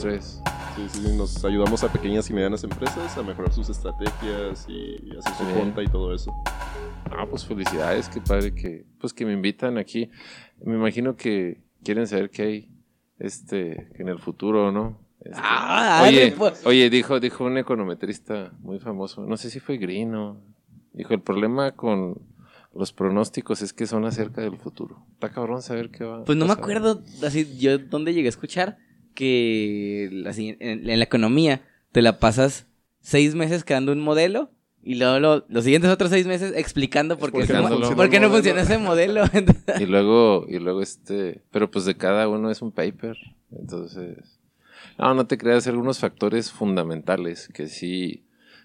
Tres. Sí, sí, sí, nos ayudamos a pequeñas y medianas empresas a mejorar sus estrategias y hacer su Bien. cuenta y todo eso. Ah, pues felicidades, qué padre que, pues que me invitan aquí. Me imagino que quieren saber qué hay, este, en el futuro, ¿no? Este, Ah, oye, pues. oye, dijo, dijo un econometrista muy famoso, no sé si fue Grino, dijo, el problema con los pronósticos es que son acerca del futuro. Está cabrón saber qué va. a Pues no me acuerdo, así, yo dónde llegué a escuchar que la en, en la economía te la pasas seis meses creando un modelo y luego lo- los siguientes otros seis meses explicando por qué, no funciona ese modelo. Y luego, y luego este, pero pues de cada uno es un paper, entonces, no, no te creas, algunos factores fundamentales que sí,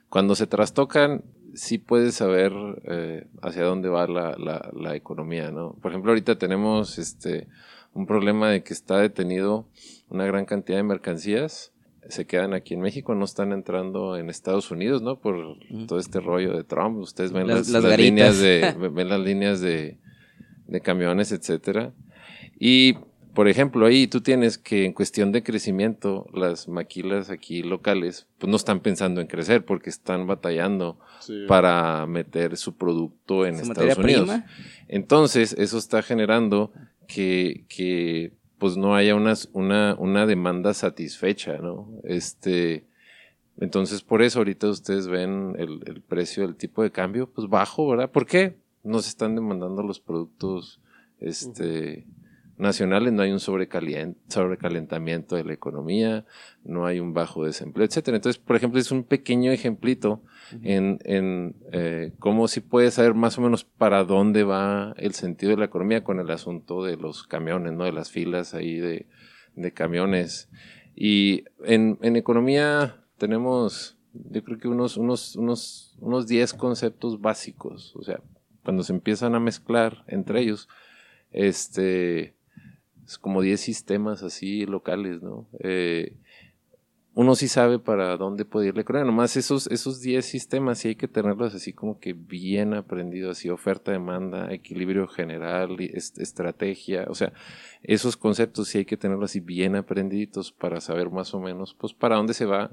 cuando se trastocan, sí puedes saber eh, hacia dónde va la, la, la economía, ¿no? Por ejemplo, ahorita tenemos este, un problema de que está detenido una gran cantidad de mercancías, se quedan aquí en México, no están entrando en Estados Unidos, ¿no? Por Mm. todo este rollo de Trump, ustedes ven Las- las, líneas de, ven las líneas de, de camiones, etcétera. Y, por ejemplo, ahí tú tienes que en cuestión de crecimiento, las maquilas aquí locales, pues no están pensando en crecer porque están batallando Sí. para meter su producto en Su Estados Unidos. prima. Entonces, eso está generando que, que pues no haya unas- una, una demanda satisfecha, ¿no? Este, entonces, por eso ahorita ustedes ven el, el precio del tipo de cambio, pues bajo, ¿verdad? ¿Por qué? No se están demandando los productos este, nacionales, no hay un sobrecalentamiento de la economía, no hay un bajo desempleo, etcétera. Entonces, por ejemplo, es un pequeño ejemplito en, en eh, cómo si puedes saber más o menos para dónde va el sentido de la economía con el asunto de los camiones, ¿no? De las filas ahí de, de camiones. Y en, en economía tenemos, yo creo que unos, unos, unos, unos 10 conceptos básicos. O sea, cuando se empiezan a mezclar entre ellos, este, es como 10 sistemas así locales, ¿no? Eh, uno sí sabe para dónde puede ir la economía. Nomás esos, esos 10 sistemas sí hay que tenerlos así como que bien aprendidos, así oferta, demanda, equilibrio general, est- estrategia. O sea, esos conceptos sí hay que tenerlos así bien aprendiditos para saber más o menos, pues, para dónde se va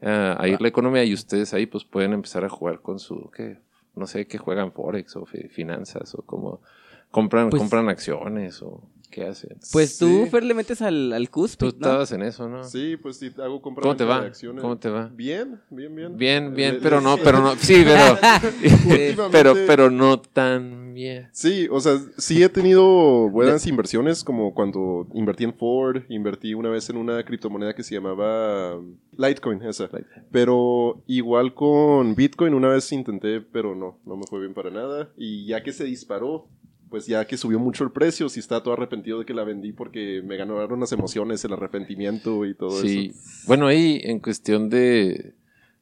ah, a ir la economía y ustedes ahí, pues, pueden empezar a jugar con su, ¿qué? No sé, que juegan Forex o fi- finanzas o como compran, Pues- compran acciones o qué hacen. Pues tú, Sí. Fer, le metes al, al Tú cúspide, ¿no? estabas en eso, ¿no? Sí, pues sí, hago compra ¿Cómo te venta va? de acciones. ¿Cómo te va? Bien, bien, bien. Bien, bien, Le- pero le- no, pero no, sí, pero, pero, pero no tan bien. Sí, o sea, sí he tenido buenas inversiones, como cuando invertí en Ford, invertí una vez en una criptomoneda que se llamaba Litecoin, esa. Pero igual con Bitcoin una vez intenté, pero no, no me fue bien para nada. Y ya que se disparó, pues ya que subió mucho el precio, sí está todo arrepentido de que la vendí porque me ganaron las emociones, el arrepentimiento y todo Sí, eso. bueno, ahí en cuestión de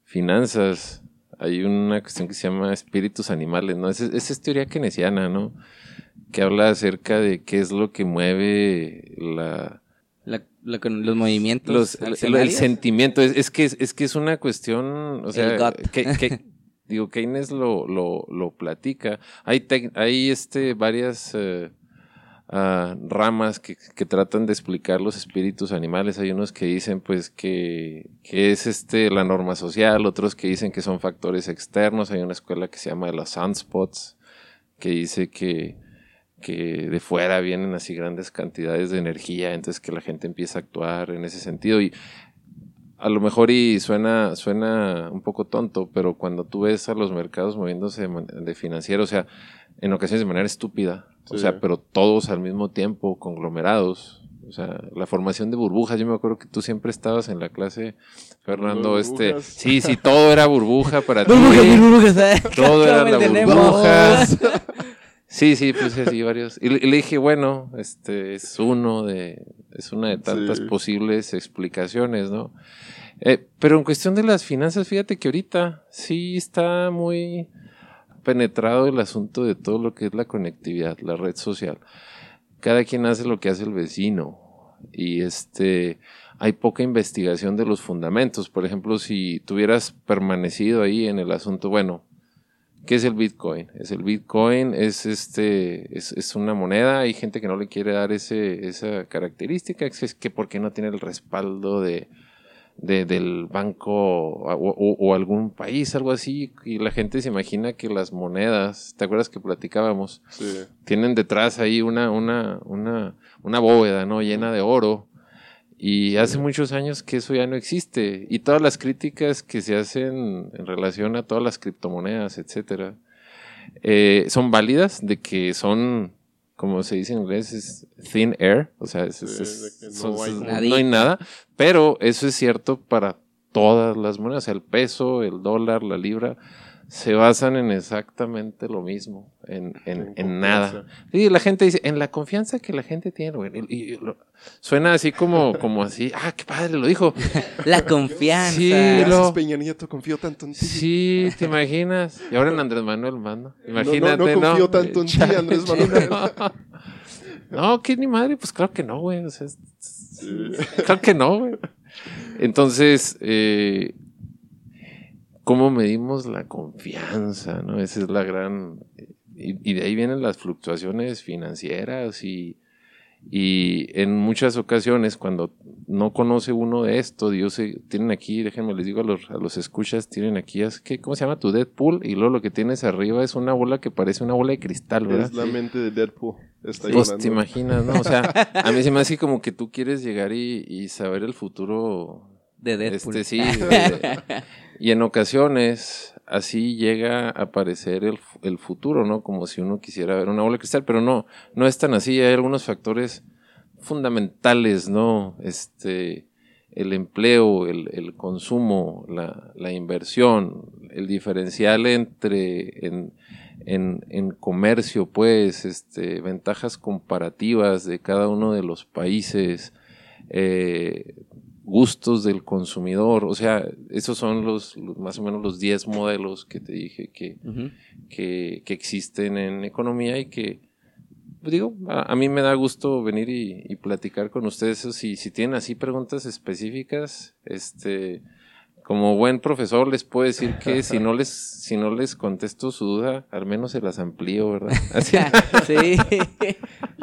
finanzas hay una cuestión que se llama espíritus animales, ¿no? Esa esa es teoría keynesiana, ¿no? Que habla acerca de qué es lo que mueve la, La- la- con los movimientos. los, el, sentimiento. Es, es que, es que es una cuestión, o sea, El gut. que, que- digo, Keynes lo, lo, lo platica. Hay, hay este, varias eh, ah, ramas que, que tratan de explicar los espíritus animales. Hay unos que dicen, pues, que, que es este, la norma social, otros que dicen que son factores externos. Hay una escuela que se llama de los sunspots, que dice que que de fuera vienen así grandes cantidades de energía, entonces que la gente empieza a actuar en ese sentido y a lo mejor y suena suena un poco tonto, pero cuando tú ves a los mercados moviéndose de, man- de financiero, o sea, en ocasiones de manera estúpida, o Sí. sea, pero todos al mismo tiempo conglomerados, o sea, la formación de burbujas, yo me acuerdo que tú siempre estabas en la clase Fernando, Burbujas. este, sí, sí, todo era burbuja para ti. Burbujas, burbujas, ¿eh? Todo era ¿Cómo la entendemos? burbuja. Sí, sí, puse así varios. Y le, y le dije, bueno, este es uno de, es una de tantas Sí. posibles explicaciones, ¿no? Eh, pero en cuestión de las finanzas, fíjate que ahorita sí está muy penetrado el asunto de todo lo que es la conectividad, la red social. Cada quien hace lo que hace el vecino. Y este, hay poca investigación de los fundamentos. Por ejemplo, si tuvieras permanecido ahí en el asunto, bueno, ¿Qué es el Bitcoin? Es el Bitcoin, es este, es, es, una moneda, hay gente que no le quiere dar ese, esa característica, es que porque no tiene el respaldo de, de del banco o, o, algún país, algo así, y la gente se imagina que las monedas, ¿te acuerdas que platicábamos? Sí. Tienen detrás ahí una, una, una, una bóveda, ¿no? Llena de oro y hace muchos años que eso ya no existe. Y todas las críticas que se hacen en relación a todas las criptomonedas, etcétera, eh, son válidas de que son, como se dice en inglés, es thin air. O sea, no, hay nada. Pero eso es cierto para todas las monedas. El peso, el dólar, la libra se basan en exactamente lo mismo, en, en, en, nada. Y la gente dice, en la confianza que la gente tiene, Y, suena así como, como así, ah, qué padre, lo dijo. La confianza. Sí, lo... Peña Nieto, confío tanto en ti. Sí, te imaginas. Y ahora en Andrés Manuel mando. Imagínate, no, no, no confío tanto en ti, Andrés Manuel. No, que ni madre, pues claro que no, güey. O sea, Claro que no, güey. Entonces, eh, cómo medimos la confianza, ¿no? Esa es la gran... Y, de ahí vienen las fluctuaciones financieras y, y en muchas ocasiones cuando no conoce uno de esto, Dios tienen aquí, déjenme les digo a los, a los escuchas, tienen aquí, ¿qué, ¿cómo se llama tu Deadpool? Y luego lo que tienes arriba es una bola que parece una bola de cristal, ¿verdad? Es la mente de Deadpool. Está pues te imaginas, ¿no? O sea, a mí se me hace como que tú quieres llegar y, y saber el futuro de Deadpool. Este, sí, y en ocasiones así llega a aparecer el, el, futuro, ¿no? Como si uno quisiera ver una bola de cristal, pero no, no es tan así. Hay algunos factores fundamentales, ¿no? Este, el empleo, el, el consumo, la, la, inversión, el diferencial entre en, en, en, comercio, pues, este, ventajas comparativas de cada uno de los países, eh, gustos del consumidor. O sea, esos son los, más o menos los 10 modelos que te dije que, que, que, existen en economía y que, pues digo, a, mí me da gusto venir y, y platicar con ustedes. Si, si tienen así preguntas específicas, este, como buen profesor les puedo decir que si no les si no les contesto su duda, al menos se las amplío, ¿verdad? sí.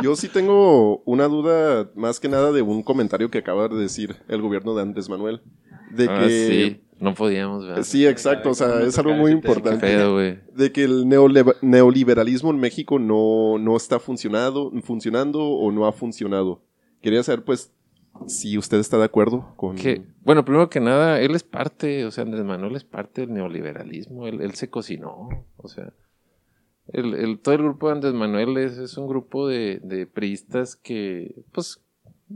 Yo sí tengo una duda más que nada de un comentario que acaba de decir el gobierno de Andrés Manuel. De ah, que sí. No podíamos, ¿verdad? Sí, exacto. O sea, es algo muy importante. de que el neoliberalismo en México no, no está funcionado, funcionando o no ha funcionado. Quería saber, pues, si usted está de acuerdo con... Que, bueno, primero que nada, él es parte, o sea, Andrés Manuel es parte del neoliberalismo, él, se cocinó, o sea, el, todo el grupo de Andrés Manuel es, un grupo de, de, priistas que, pues,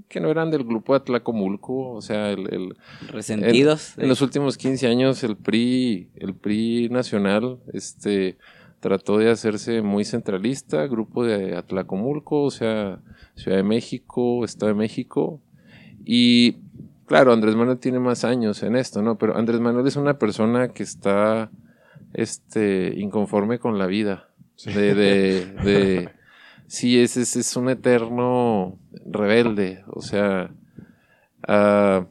que no eran del grupo de Atlacomulco, o sea, el... Resentidos. en los últimos 15 años el PRI, el PRI nacional, este trató de hacerse muy centralista, grupo de Atlacomulco, o sea, Ciudad de México, Estado de México, y claro, Andrés Manuel tiene más años en esto, ¿no? Pero Andrés Manuel es una persona que está este, inconforme con la vida. De, de, de sí, es, es, es, un eterno rebelde. O sea, uh,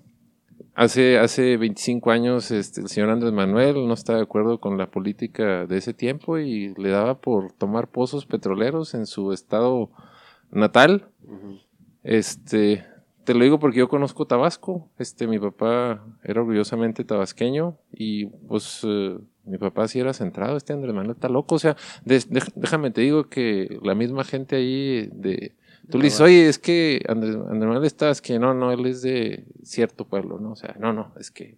hace, hace 25 años este, el señor Andrés Manuel no estaba de acuerdo con la política de ese tiempo y le daba por tomar pozos petroleros en su estado natal. Este, te lo digo porque yo conozco Tabasco. Este, mi papá era orgullosamente tabasqueño y pues eh, mi papá sí era centrado. Este Andrés Manuel está loco. O sea, déjame te digo que la misma gente ahí de... Tú le dices, oye, es que Andrés, Manuel está, que no, no, él es de cierto pueblo, ¿no? O sea, no, no, es que...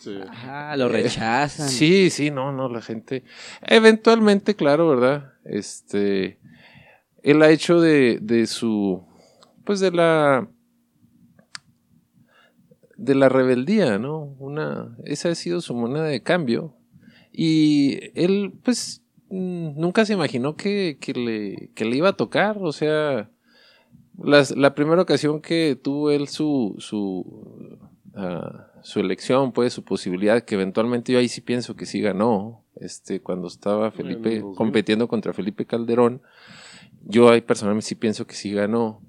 Sí. Ah, lo rechazan. Sí, sí, no, no, la gente... Eventualmente, claro, ¿verdad? Este... Él ha hecho de, de su... Pues de la de la rebeldía, ¿no? Una, esa ha sido su moneda de cambio. Y él, pues, mm, nunca se imaginó que, que, le, que le iba a tocar. O sea, las, la primera ocasión que tuvo él su, su, ah, su elección, pues, su posibilidad, que eventualmente yo ahí sí pienso que sí ganó, este, cuando estaba Felipe, compitiendo contra Felipe Calderón, yo ahí personalmente sí pienso que sí ganó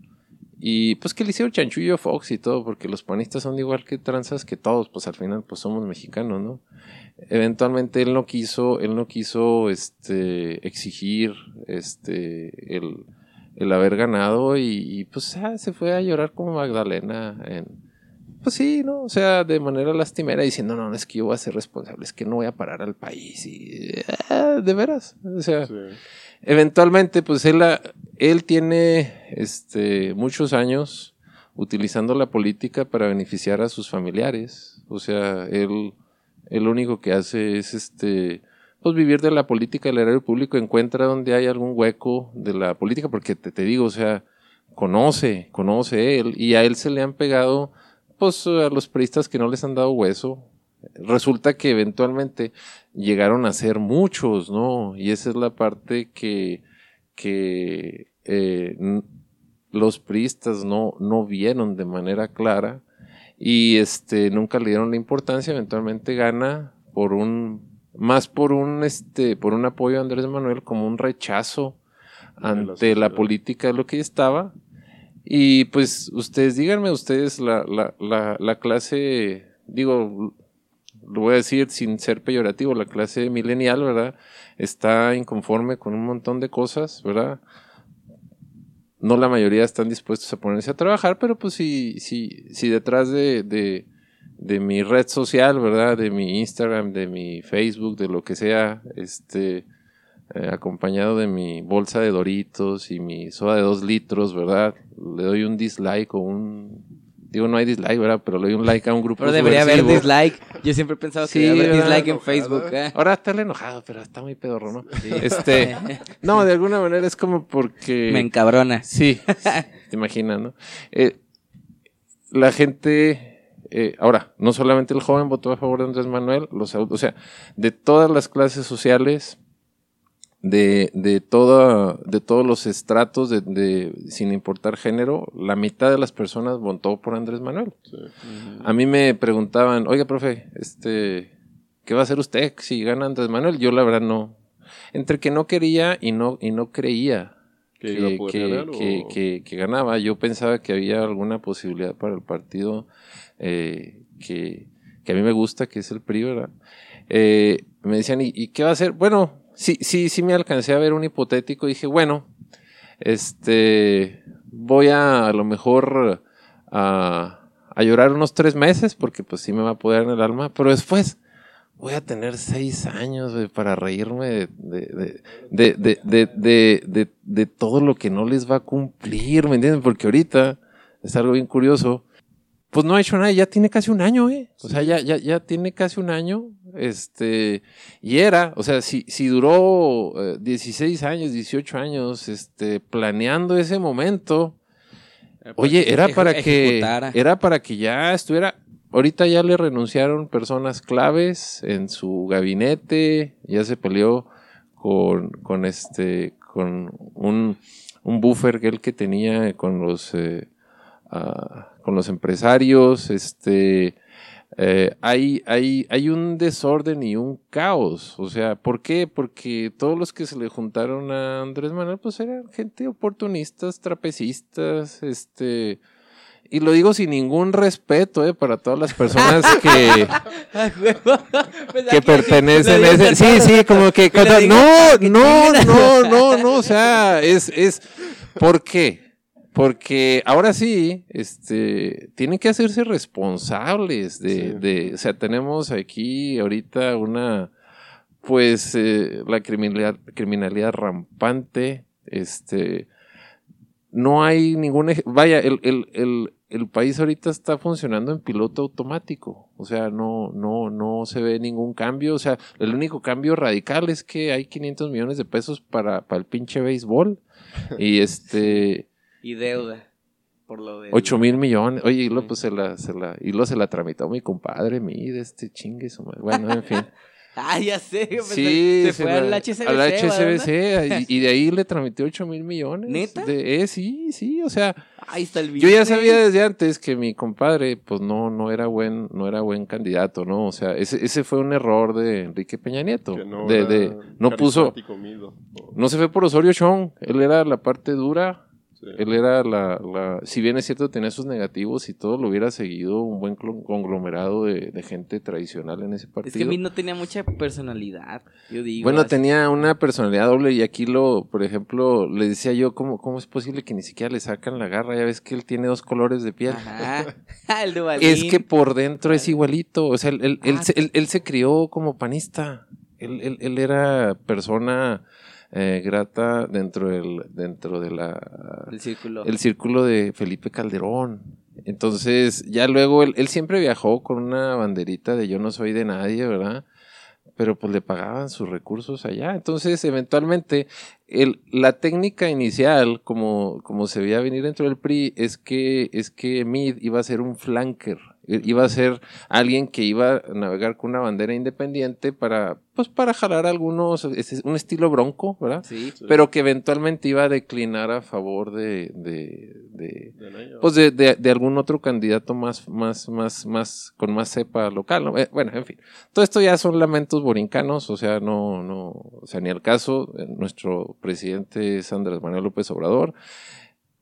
Y pues que le hicieron chanchullo Fox y todo, porque los panistas son igual que tranzas que todos, pues al final pues somos mexicanos, ¿no? Eventualmente él no quiso, él no quiso este, exigir este, el, el haber ganado y, pues ah, se fue a llorar como Magdalena en, pues sí, ¿no? O sea, de manera lastimera diciendo, no, no, es que yo voy a ser responsable, es que no voy a parar al país y ah, de veras, o sea, eventualmente pues él, él tiene este, muchos años utilizando la política para beneficiar a sus familiares, o sea, él, él único que hace es este pues vivir de la política del erario público, encuentra donde hay algún hueco de la política, porque te, te digo, o sea, conoce, conoce él, y a él se le han pegado, pues, a los periodistas que no les han dado hueso. Resulta que eventualmente llegaron a ser muchos, ¿no? Y esa es la parte que, que eh, los priistas no, no vieron de manera clara y este, nunca le dieron la importancia, eventualmente gana por un más por un este por un apoyo a Andrés Manuel como un rechazo ante la, política de lo que estaba. Y pues ustedes díganme ustedes la, la, la, la clase digo lo voy a decir sin ser peyorativo la clase milenial verdad está inconforme con un montón de cosas verdad no la mayoría están dispuestos a ponerse a trabajar pero pues si si si detrás de de mi red social, ¿verdad? De mi Instagram, de mi Facebook, de lo que sea, este, eh, acompañado de mi bolsa de Doritos y mi soda de dos litros, ¿verdad? Le doy un dislike o un... Digo, no hay dislike, ¿verdad? Pero le doy un like a un grupo Pero debería haber dislike. Yo siempre he pensado que sí, debería haber dislike en Facebook. ¿eh? Ahora está enojado, pero está muy pedorro, ¿no? Este, no, de alguna manera es como porque... Me encabrona. Sí, te imaginas, ¿no? Eh, la gente eh, ahora, no solamente el joven votó a favor de Andrés Manuel, los, o sea, de todas las clases sociales, de, de, toda, de todos los estratos, de, sin importar género, la mitad de las personas votó por Andrés Manuel. A mí me preguntaban, oiga, profe, este, ¿qué va a hacer usted si gana Andrés Manuel? Yo la verdad no. Entre que no quería y no, y no creía que, que, que, ganaba. Yo pensaba que había alguna posibilidad para el partido eh, que, a mí me gusta, que es el PRI, ¿verdad? Eh, me decían, ¿y, qué va a hacer? Bueno, sí, sí, sí me alcancé a ver un hipotético. Dije, bueno, este, voy a a lo mejor a, llorar unos tres meses, porque pues sí me va a poder en el alma, pero después voy a tener seis años para reírme de de, de, todo lo que no les va a cumplir, ¿me entienden? Porque ahorita es algo bien curioso pues no ha hecho nada, ya tiene casi un año, ¿eh? O sea, ya, ya, ya tiene casi un año, este, y era, o sea, si, si duró 16 eh, años, 18 años, este, planeando ese momento, oye, era para que, era para que ya estuviera, ahorita ya le renunciaron personas claves en su gabinete, ya se peleó con, con este, con un, un buffer que él que tenía con los, eh, ah, con los empresarios, este, eh, hay, hay, hay un desorden y un caos. O sea, ¿por qué? Porque todos los que se le juntaron a Andrés Manuel, pues eran gente oportunistas, trapecistas, este... Y lo digo sin ningún respeto, eh, para todas las personas que, que pertenecen a ese. Sí, sí, como que. no, no, no, no, no. O sea, es, es. ¿Por qué? Porque ahora sí, este, tienen que hacerse responsables de, de o sea, tenemos aquí ahorita una, pues, eh, la criminalidad, criminalidad rampante, este, no hay ningún, vaya, el, el, el, el país ahorita está funcionando en piloto automático, o sea, no, no, no se ve ningún cambio, o sea, el único cambio radical es que hay 500 millones de pesos para, para el pinche béisbol, y este... Y deuda. Por lo de. 8 mil millones. Oye, y luego pues se la, se la, y luego se la tramitó mi compadre, mi de este chingue su Bueno, en fin. ah, ya sé. Sí, se, fue al HCBC. Al HCBC y, de ahí le tramité 8 mil millones. ¿Neta? De, eh, sí, sí, o sea. Ahí está el Yo ya sabía desde antes que mi compadre, pues no, no era buen, no era buen candidato, ¿no? O sea, ese, ese fue un error de Enrique Peña Nieto. no de, no puso. No se fue por Osorio Chong. Él era la parte dura Él era la, la, si bien es cierto, tenía sus negativos y todo, lo hubiera seguido un buen conglomerado de, de gente tradicional en ese partido. Es que a mí no tenía mucha personalidad, yo digo. Bueno, así. tenía una personalidad doble y aquí lo, por ejemplo, le decía yo, ¿cómo, ¿cómo es posible que ni siquiera le sacan la garra? Ya ves que él tiene dos colores de piel. Ajá. el Duvalín. Es que por dentro es igualito. O sea, él, Ah. se, él- él se crió como panista. Él, él- él era persona eh, grata dentro del, dentro de la El círculo. el círculo de Felipe Calderón. Entonces, ya luego él, él siempre viajó con una banderita de yo no soy de nadie, ¿verdad? Pero pues le pagaban sus recursos allá. Entonces, eventualmente, el, la técnica inicial, como, como se veía venir dentro del PRI, es que, es que Mid iba a ser un flanker. Iba a ser alguien que iba a navegar con una bandera independiente para, pues, para jalar algunos, es un estilo bronco, ¿verdad? Sí. pero que eventualmente iba a declinar a favor de, de, de- De Anaya. pues de, algún otro candidato más, más, más, más, con más cepa local, ¿no? Eh, bueno, en fin. Todo esto ya son lamentos borincanos, o sea, no, no, o sea, ni al caso, eh, nuestro presidente es Andrés Manuel López Obrador.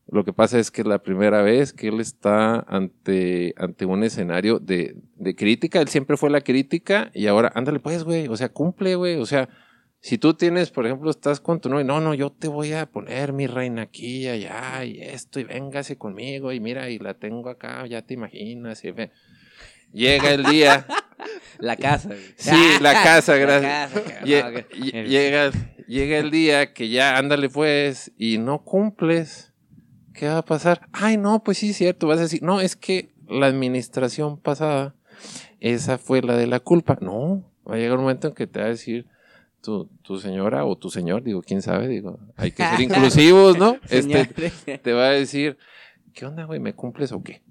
Lo que pasa es que es la primera vez que él está ante, ante un escenario de, de crítica. Él siempre fue la crítica y ahora, ándale pues, güey, o sea, cumple, güey, o sea, si tú tienes, por ejemplo, estás con tu novia, no, no, yo te voy a poner mi reina aquí allá y esto y véngase conmigo y mira, y la tengo acá, ya te imaginas. Y ve. Llega el día, La casa. güey. Sí, la casa, La gracias. casa, cabrón. lle- No, que- lle- llega, llega el día que ya ándale pues y no cumples. ¿Qué va a pasar? Ay, no, pues sí, cierto. Vas a decir, no, es que la administración pasada, esa fue la de la culpa. No, va a llegar un momento en que te va a decir tu, tu señora o tu señor, digo, quién sabe, digo, hay que ser inclusivos, ¿no? Este, te va a decir, ¿qué onda, güey? ¿Me cumples o qué?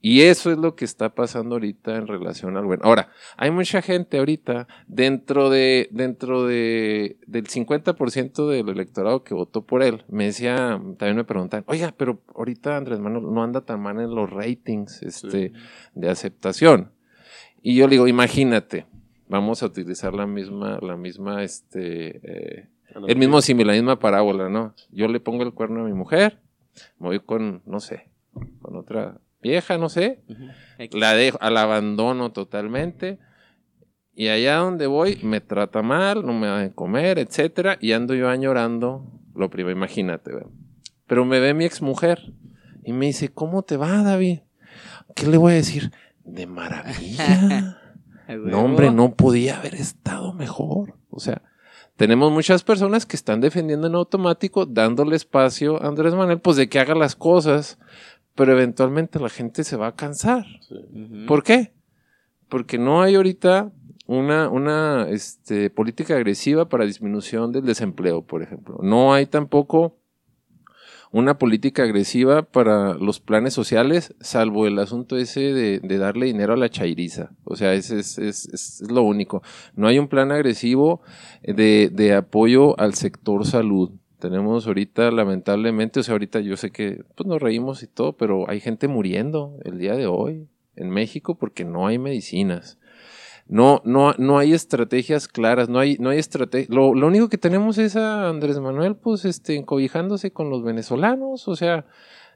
Y eso es lo que está pasando ahorita en relación al bueno. Ahora, hay mucha gente ahorita dentro de dentro de del 50% del electorado que votó por él. Me decía, también me preguntan, "Oiga, pero ahorita Andrés Manuel no anda tan mal en los ratings este de aceptación." Y yo le digo, "Imagínate, vamos a utilizar la misma la misma este eh, el mismo símil, la misma parábola, ¿no? Yo le pongo el cuerno a mi mujer, me voy con, no sé, con otra vieja, no sé, la dejo, la abandono totalmente. Y allá donde voy me trata mal, no me da de comer, etcétera, y ando yo añorando lo primero, imagínate, ¿verdad? Pero me ve mi exmujer y me dice, ¿cómo te va, David? ¿Qué le voy a decir? De maravilla. No, hombre, no podía haber estado mejor. O sea, tenemos muchas personas que están defendiendo en automático, dándole espacio a Andrés Manuel, pues de que haga las cosas, pero eventualmente la gente se va a cansar. ¿Por qué? Porque no hay ahorita una, una este, política agresiva para disminución del desempleo, por ejemplo. No hay tampoco una política agresiva para los planes sociales, salvo el asunto ese de, de darle dinero a la chairiza. O sea, ese es, es, es- es lo único. No hay un plan agresivo de, de apoyo al sector salud. Tenemos ahorita, lamentablemente, o sea, ahorita yo sé que pues, nos reímos y todo, pero hay gente muriendo el día de hoy en México porque no hay medicinas. No, no, no hay estrategias claras, no hay, no hay estrategia. Lo, lo único que tenemos es a Andrés Manuel, pues, este, encobijándose con los venezolanos, o sea,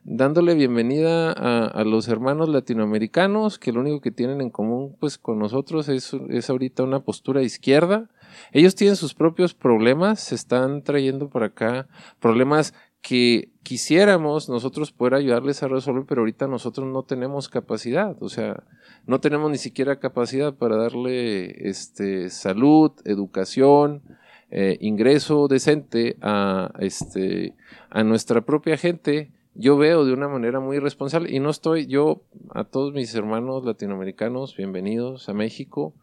dándole bienvenida a, a los hermanos latinoamericanos, que lo único que tienen en común, pues, con nosotros es, es ahorita una postura izquierda. Ellos tienen sus propios problemas, se están trayendo para acá problemas que quisiéramos nosotros poder ayudarles a resolver, pero ahorita nosotros no tenemos capacidad, o sea, no tenemos ni siquiera capacidad para darle este, salud, educación, eh, ingreso decente a, este, a nuestra propia gente. Yo veo de una manera muy irresponsable y no estoy, yo a todos mis hermanos latinoamericanos, bienvenidos a México.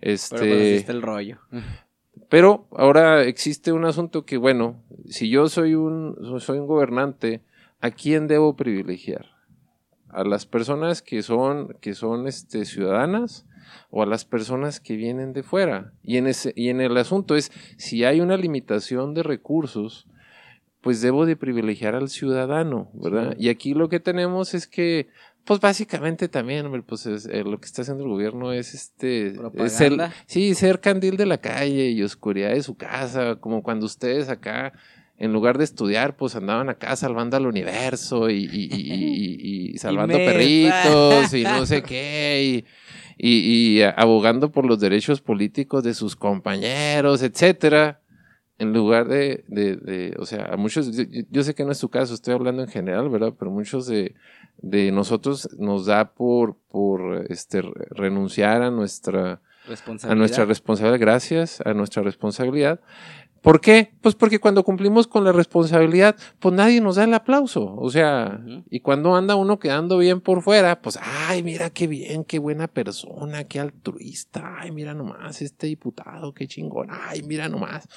Este, Pero pues así está el rollo. pero ahora existe un asunto que, bueno, si yo soy un, soy un gobernante, ¿a quién debo privilegiar? ¿A las personas que son, que son este, ciudadanas o a las personas que vienen de fuera? Y en, ese, y en el asunto es, si hay una limitación de recursos, pues debo de privilegiar al ciudadano, ¿verdad? Y aquí lo que tenemos es que, pues básicamente también, pues es- eh, lo que está haciendo el gobierno es este, es el, Propaganda. sí, ser candil de la calle y oscuridad de su casa, como cuando ustedes acá en lugar de estudiar, pues andaban acá salvando al universo y, y- y- y- y salvando perritos y no sé qué, y, abogando por los derechos políticos de sus compañeros, etcétera. En lugar de, de- de- o sea, a muchos, yo, yo sé que no es tu caso, estoy hablando en general, ¿verdad? Pero muchos de, de nosotros nos da por, por este, renunciar a nuestra, a Responsabilidad. nuestra responsabilidad, gracias a nuestra responsabilidad. ¿Por qué? Pues porque cuando cumplimos con la responsabilidad, pues nadie nos da el aplauso. O sea, y cuando anda uno quedando bien por fuera, pues, ay, mira qué bien, qué buena persona, qué altruista, ay, mira nomás, este diputado, qué chingón, ay, mira nomás.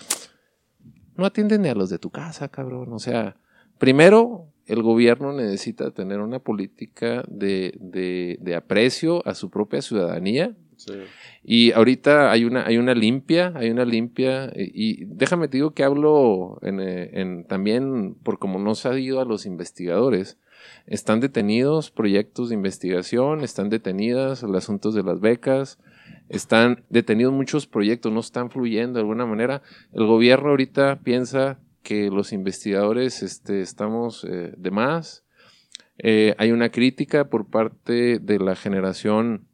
No atienden ni a los de tu casa, cabrón. O sea, primero, el gobierno necesita tener una política de, de, de aprecio a su propia ciudadanía, Sí. y ahorita hay una, hay una limpia, hay una limpia, y, y déjame te digo que hablo en, eh, en- también por como no se ha ido a los investigadores. Están detenidos proyectos de investigación, están detenidas los asuntos de las becas, están detenidos muchos proyectos, no están fluyendo de alguna manera. El gobierno ahorita piensa que los investigadores este, estamos eh, de más. Eh, hay una crítica por parte de la generación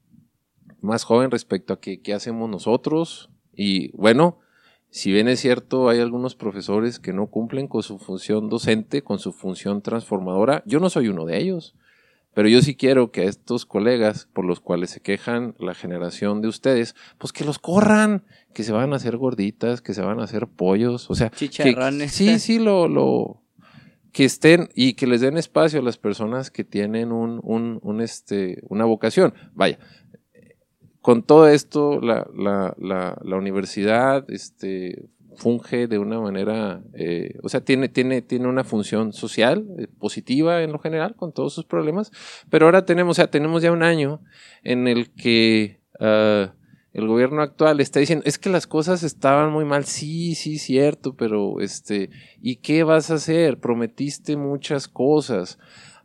más joven respecto a qué hacemos nosotros. Y bueno, si bien es cierto, hay algunos profesores que no cumplen con su función docente, con su función transformadora. Yo no soy uno de ellos. Pero yo sí quiero que a estos colegas por los cuales se quejan la generación de ustedes, pues que los corran, que se van a hacer gorditas, que se van a hacer pollos, o sea, que- Chicharrones. sí, sí, lo, lo, que estén y que les den espacio a las personas que tienen un, un, un, este, una vocación. Vaya, con todo esto, la, la, la, la universidad este, funge de una manera, eh, o sea, tiene, tiene, tiene una función social eh, positiva en lo general, con todos sus problemas, pero ahora tenemos, tenemos ya un año en el que ah, el gobierno actual está diciendo, es que las cosas estaban muy mal, sí, sí, cierto, pero este, ¿y qué vas a hacer? Prometiste muchas cosas.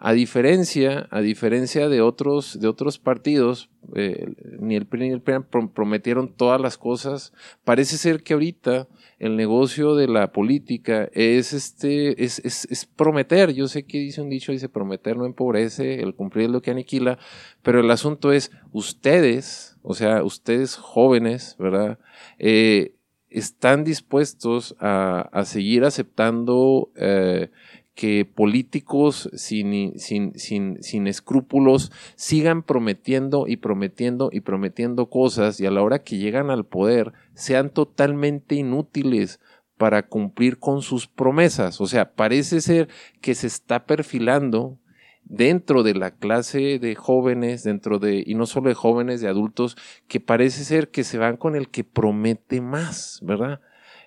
A diferencia, a diferencia de otros, de otros partidos, eh, ni el PRI ni el prom- prometieron todas las cosas. Parece ser que ahorita el negocio de la política es este, es, es, es prometer. Yo sé que dice un dicho, dice prometer no empobrece, el cumplir es lo que aniquila, pero el asunto es ustedes, o sea, ustedes jóvenes, ¿verdad? Eh, están dispuestos a, a seguir aceptando eh, que políticos sin, sin, sin, sin escrúpulos sigan prometiendo y prometiendo y prometiendo cosas y a la hora que llegan al poder sean totalmente inútiles para cumplir con sus promesas. O sea, parece ser que se está perfilando dentro de la clase de jóvenes, dentro de, y no solo de jóvenes, de adultos, que parece ser que se van con el que promete más, ¿verdad?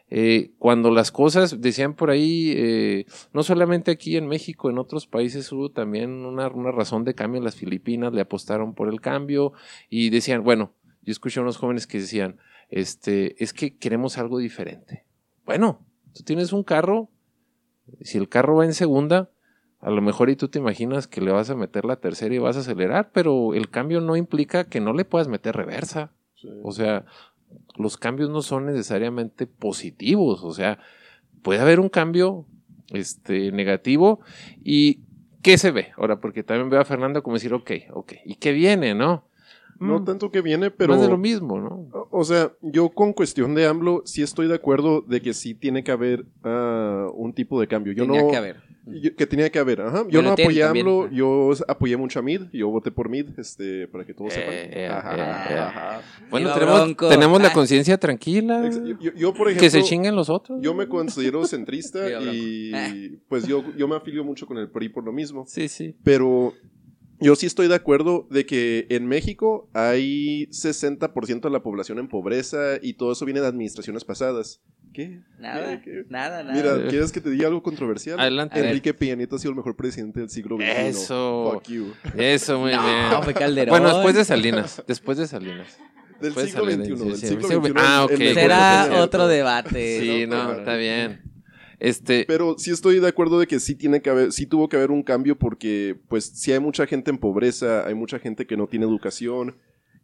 Eh, cuando las cosas, decían por ahí, eh, no solamente aquí en México, en otros países hubo también una, una razón de cambio. Las Filipinas le apostaron por el cambio y decían, bueno, yo escuché a unos jóvenes que decían, este, es que queremos algo diferente. Bueno, tú tienes un carro, si el carro va en segunda, a lo mejor y tú te imaginas que le vas a meter la tercera y vas a acelerar, pero el cambio no implica que no le puedas meter reversa. Sí. O sea, los cambios no son necesariamente positivos. O sea, puede haber un cambio este, negativo y ¿qué se ve? Ahora, porque también veo a Fernando como decir, ok, ok, ¿y qué viene, no? No Mm, tanto que viene, pero... Más de lo mismo, ¿no? O sea, yo con cuestión de AMLO sí estoy de acuerdo de que sí tiene que haber ah, un tipo de cambio. Yo Tenía no, que haber. Yo- que tenía que haber, ajá. Yo Bueno, no apoyé a también. AMLO, yo apoyé mucho a Mid, yo voté por Mid, este, para que todos sepan. Eh, eh, Ajá, eh, eh. ajá. Bueno, tenemos, tenemos la Ah. conciencia tranquila. Yo, yo- yo, por ejemplo, que se chinguen los otros. yo me considero centrista y pues yo, yo me afilio mucho con el PRI por lo mismo. Sí, sí. Pero yo sí estoy de acuerdo de que en México hay 60% de la población en pobreza y todo eso viene de administraciones pasadas. ¿Qué? Nada, nada, nada. Mira, ¿quieres que te diga algo controversial? Adelante. Enrique Peña Nieto ha sido el mejor presidente del siglo XXI. Eso. Fuck you. Eso, muy no, bien. fue Calderón. Bueno, después de Salinas. Después de Salinas. Del siglo XXI. del sí, siglo sí. XXI. Ah, ok. Será otro debate. Sí, no, está bien. Este, Pero sí estoy de acuerdo de que sí tiene que haber, sí tuvo que haber un cambio porque, pues, sí hay mucha gente en pobreza, hay mucha gente que no tiene educación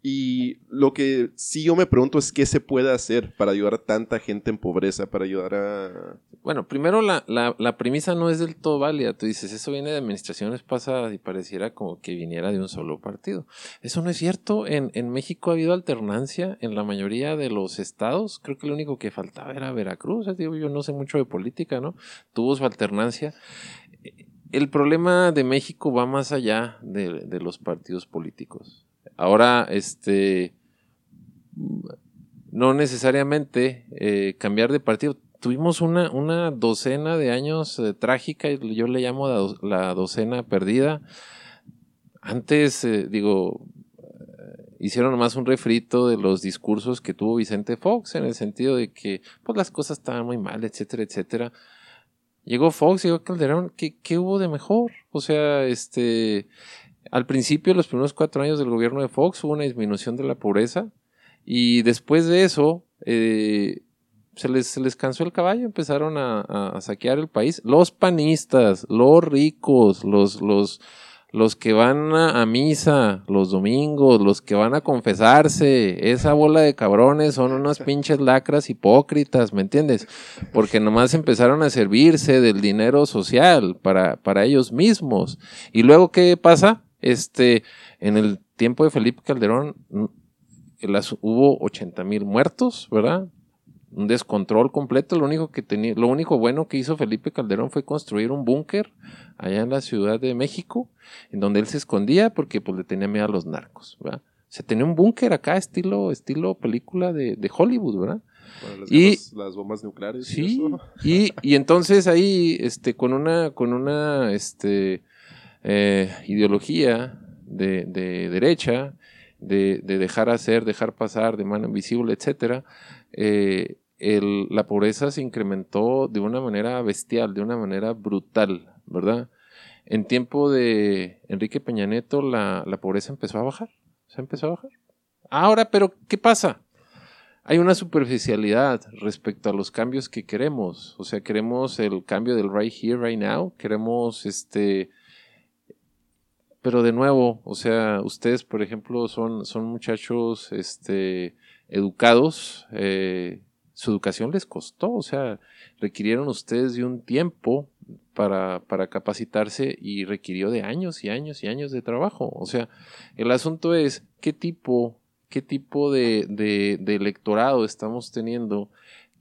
Y lo que sí yo me pregunto es qué se puede hacer para ayudar a tanta gente en pobreza, para ayudar a... Bueno, primero la, la, la premisa no es del todo válida. Tú dices, eso viene de administraciones pasadas y pareciera como que viniera de un solo partido. Eso no es cierto. En, en México ha habido alternancia en la mayoría de los estados. Creo que lo único que faltaba era Veracruz. Yo no sé mucho de política, ¿no? Tuvo su alternancia el problema de México va más allá de, de, los partidos políticos. Ahora, este, no necesariamente eh, cambiar de partido. Tuvimos una, una docena de años eh, trágica, yo le llamo la, docena perdida. Antes, eh, digo, hicieron más un refrito de los discursos que tuvo Vicente Fox, en el sentido de que pues, las cosas estaban muy mal, etcétera, etcétera. Llegó Fox, llegó Calderón, ¿qué, ¿qué, hubo de mejor? O sea, este, al principio, los primeros cuatro años del gobierno de Fox, hubo una disminución de la pobreza y después de eso, eh, se, les, se les cansó el caballo, empezaron a, a, saquear el país. Los panistas, los ricos, los, los, los que van a, misa los domingos, los que van a confesarse, esa bola de cabrones son unas pinches lacras hipócritas, ¿me entiendes? Porque nomás empezaron a servirse del dinero social para, para ellos mismos. Y luego, ¿qué pasa? Este, en el tiempo de Felipe Calderón, las, hubo 80 mil muertos, ¿verdad? un descontrol completo. Lo único que tenía, lo único bueno que hizo Felipe Calderón fue construir un búnker allá en la Ciudad de México, en donde él se escondía porque pues le tenía miedo a los narcos, ¿verdad? Se tenía un búnker acá, estilo, estilo película de, de Hollywood, ¿verdad? las, y las bombas nucleares. Sí, y, y, entonces ahí, este, con una, con una, este, eh, ideología de, de derecha, de, de, dejar hacer, dejar pasar, de mano invisible, etcétera, eh, la pobreza se incrementó de una manera bestial, de una manera brutal, ¿verdad? En tiempo de Enrique Peña Nieto la, pobreza empezó a bajar, se empezó a bajar. Ahora, pero ¿qué pasa? Hay una superficialidad respecto a los cambios que queremos. O sea, queremos el cambio del right here, right now. Queremos este. Pero de nuevo, o sea, ustedes, por ejemplo, son, son muchachos este, educados, eh, su educación les costó, o sea, requirieron ustedes de un tiempo para, para, capacitarse y requirió de años y años y años de trabajo. O sea, el asunto es qué tipo, qué tipo de, de, de electorado estamos teniendo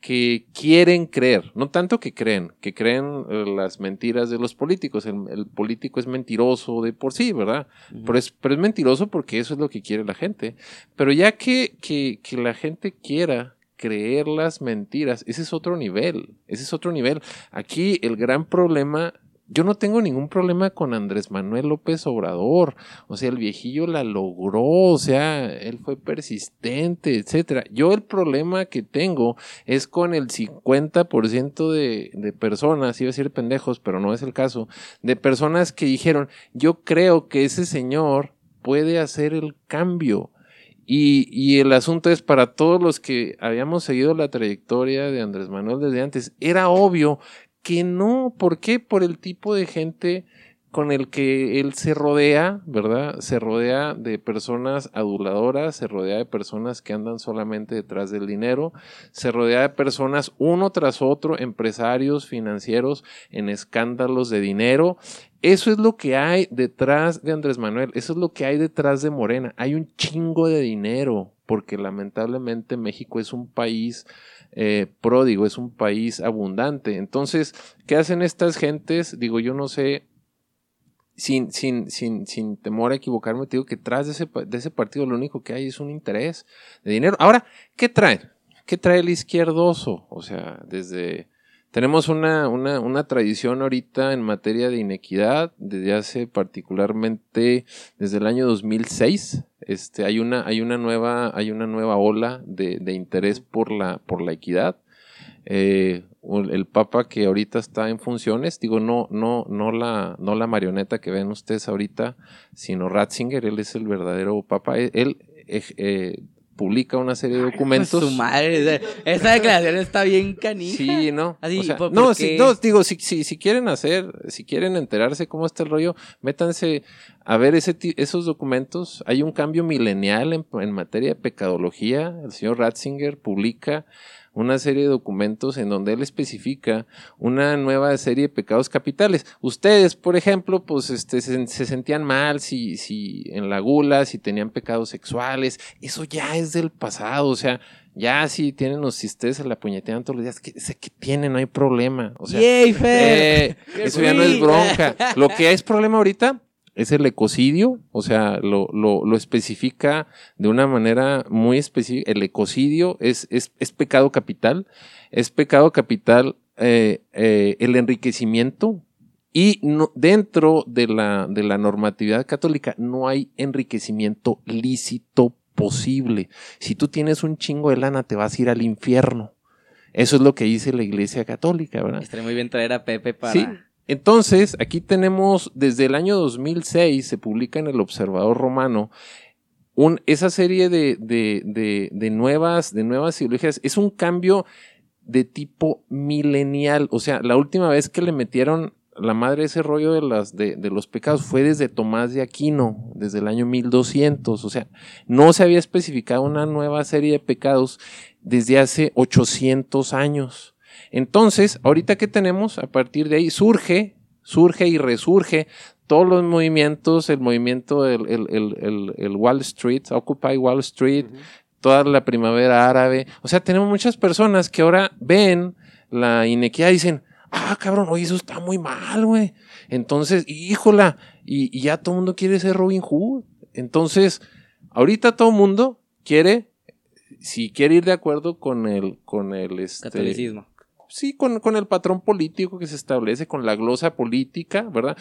que quieren creer, no tanto que creen, que creen eh, las mentiras de los políticos. El, político es mentiroso de por sí, ¿verdad? pero, es, pero es mentiroso porque eso es lo que quiere la gente. Pero ya que, que, que la gente quiera creer las mentiras, ese es otro nivel, ese es otro nivel. Aquí el gran problema, yo no tengo ningún problema con Andrés Manuel López Obrador, o sea, el viejillo la logró, o sea, él fue persistente, etcétera. Yo el problema que tengo es con el 50% de, de personas, iba a decir pendejos, pero no es el caso, de personas que dijeron, yo creo que ese señor puede hacer el cambio. Y, y, el asunto es para todos los que habíamos seguido la trayectoria de Andrés Manuel desde antes, era obvio que no, ¿por qué? Por el tipo de gente con el que él se rodea, ¿verdad? Se rodea de personas aduladoras, se rodea de personas que andan solamente detrás del dinero, se rodea de personas uno tras otro, empresarios financieros en escándalos de dinero. Eso es lo que hay detrás de Andrés Manuel, eso es lo que hay detrás de Morena. Hay un chingo de dinero, porque lamentablemente México es un país eh, pródigo, es un país abundante. Entonces, ¿qué hacen estas gentes? Digo, yo no sé sin, sin, sin, sin temor a equivocarme, te digo que tras de ese, de ese partido lo único que hay es un interés de dinero. Ahora, ¿qué traen? ¿Qué trae el izquierdoso? O sea, desde... Tenemos una, una, una tradición ahorita en materia de inequidad, desde hace particularmente desde el año 2006. Este, hay, una, hay, una nueva, hay una nueva ola de, de interés por la, por la equidad. Eh, el Papa que ahorita está en funciones, digo, no, no, no la, no la marioneta que ven ustedes ahorita, sino Ratzinger, él es el verdadero Papa. Él, eh, publica una serie de documentos. Su madre, esa declaración está bien canija. Sí, no. Así, O sea, ¿por- no, si, no, digo, si, si, si quieren hacer, si quieren enterarse cómo está el rollo, métanse a ver ese, esos documentos. Hay un cambio milenial en, en materia de pecadología. El señor Ratzinger publica una serie de documentos en donde él especifica una nueva serie de pecados capitales. Ustedes, por ejemplo, pues este, se, se sentían mal si, si en la gula, si tenían pecados sexuales. Eso ya es del pasado, o sea, ya si tienen o si ustedes se la puñetean todos los días, que, sé que tienen, no hay problema. O sea, eh, ¡Qué eso ya no es bronca. Lo que es problema ahorita es el ecocidio, o sea, lo, lo, lo especifica de una manera muy específica. El ecocidio es, es, es pecado capital, es pecado capital eh, eh, el enriquecimiento y no, dentro de la, de la normatividad católica no hay enriquecimiento lícito posible. Si tú tienes un chingo de lana, te vas a ir al infierno. Eso es lo que dice la Iglesia Católica, ¿verdad? Estaría muy bien traer a Pepe para... Sí. Entonces, aquí tenemos, desde el año 2006, se publica en el Observador Romano, esa serie de, de, de, de nuevas, de nuevas ideologías. Es un cambio de tipo milenial. O sea, la última vez que le metieron la madre ese rollo de, las, de, de los pecados fue desde Tomás de Aquino, desde el año 1200. O sea, no se había especificado una nueva serie de pecados desde hace 800 años. Entonces, ahorita que tenemos, a partir de ahí surge, surge y resurge todos los movimientos, el movimiento, el, el, el, el, el Wall Street, Occupy Wall Street, toda la primavera árabe. O sea, tenemos muchas personas que ahora ven la inequidad y dicen, ah, cabrón, oye, eso está muy mal, güey. Entonces, híjola, y, y ya todo el mundo quiere ser Robin Hood. Entonces, ahorita todo el mundo quiere, si quiere ir de acuerdo con el, con el, este, Catolicismo. Sí, con, con el patrón político que se establece, con la glosa política, ¿verdad?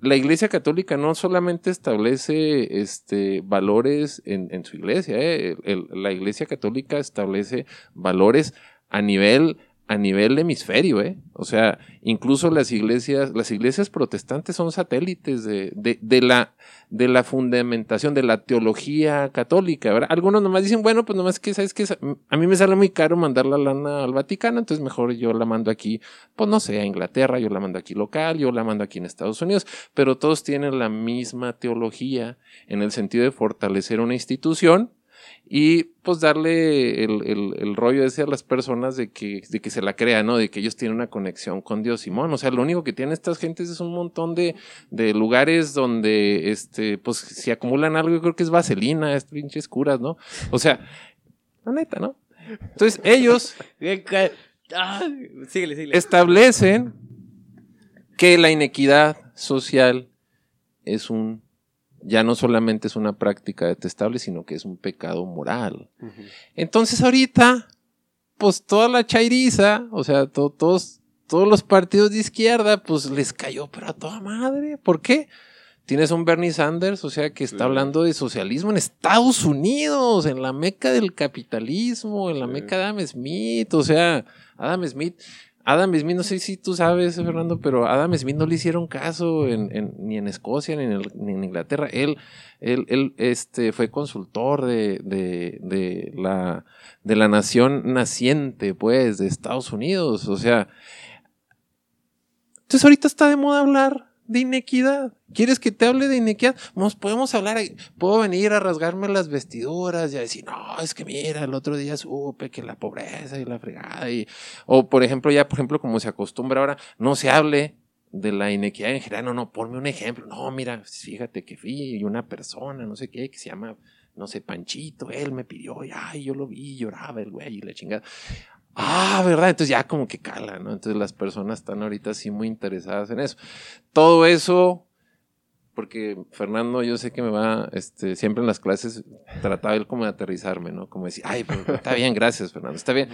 La Iglesia Católica no solamente establece este, valores en, en su iglesia, ¿eh? La Iglesia Católica establece valores a nivel, a nivel hemisferio, ¿eh? O sea, incluso las iglesias, las iglesias protestantes son satélites de, de, de la, de la fundamentación de la teología católica, ¿verdad? Algunos nomás dicen, bueno, pues nomás que, ¿sabes que A mí me sale muy caro mandar la lana al Vaticano, entonces mejor yo la mando aquí, pues no sé, a Inglaterra, yo la mando aquí local, yo la mando aquí en Estados Unidos, pero todos tienen la misma teología en el sentido de fortalecer una institución y pues darle el, el, el rollo ese a las personas de que, de que se la crean, ¿no? De que ellos tienen una conexión con Dios Simón. O sea, lo único que tienen estas gentes es un montón de, de lugares donde, este, pues, si acumulan algo, yo creo que es vaselina, es pinches curas, ¿no? O sea, la neta, ¿no? Entonces, ellos establecen que la inequidad social es un, ya no solamente es una práctica detestable, sino que es un pecado moral. Entonces ahorita, pues toda la chairiza, o sea, to- todos, todos los partidos de izquierda, pues les cayó, pero a toda madre. ¿Por qué? Tienes un Bernie Sanders, o sea, que está Sí. hablando de socialismo en Estados Unidos, en la meca del capitalismo, en la Sí. meca de Adam Smith, o sea, Adam Smith, Adam Smith, no sé si tú sabes, Fernando, pero Adam Smith no le hicieron caso ni en Escocia ni en, Inglaterra. Él, este, fue consultor de la, de la nación naciente, pues, de Estados Unidos. O sea, entonces ahorita está de moda hablar de inequidad. ¿Quieres que te hable de inequidad? Nos podemos hablar, puedo venir a rasgarme las vestiduras y a decir, no, es que mira, el otro día supe que la pobreza y la fregada y, o por ejemplo, ya, por ejemplo, como se acostumbra ahora, no se hable de la inequidad en general, no, no, ponme un ejemplo, no, mira, fíjate que fui y una persona, no sé qué, que se llama, no sé, Panchito, él me pidió, y ay, yo lo vi, lloraba el güey y la chingada. Ah, ¿verdad? Entonces ya como que cala, ¿no? Entonces las personas están ahorita así muy interesadas en eso. Todo eso, porque Fernando yo sé que me va, este, siempre en las clases trataba él como de aterrizarme, ¿no? Como decir, ay, pero está bien, gracias Fernando, está bien.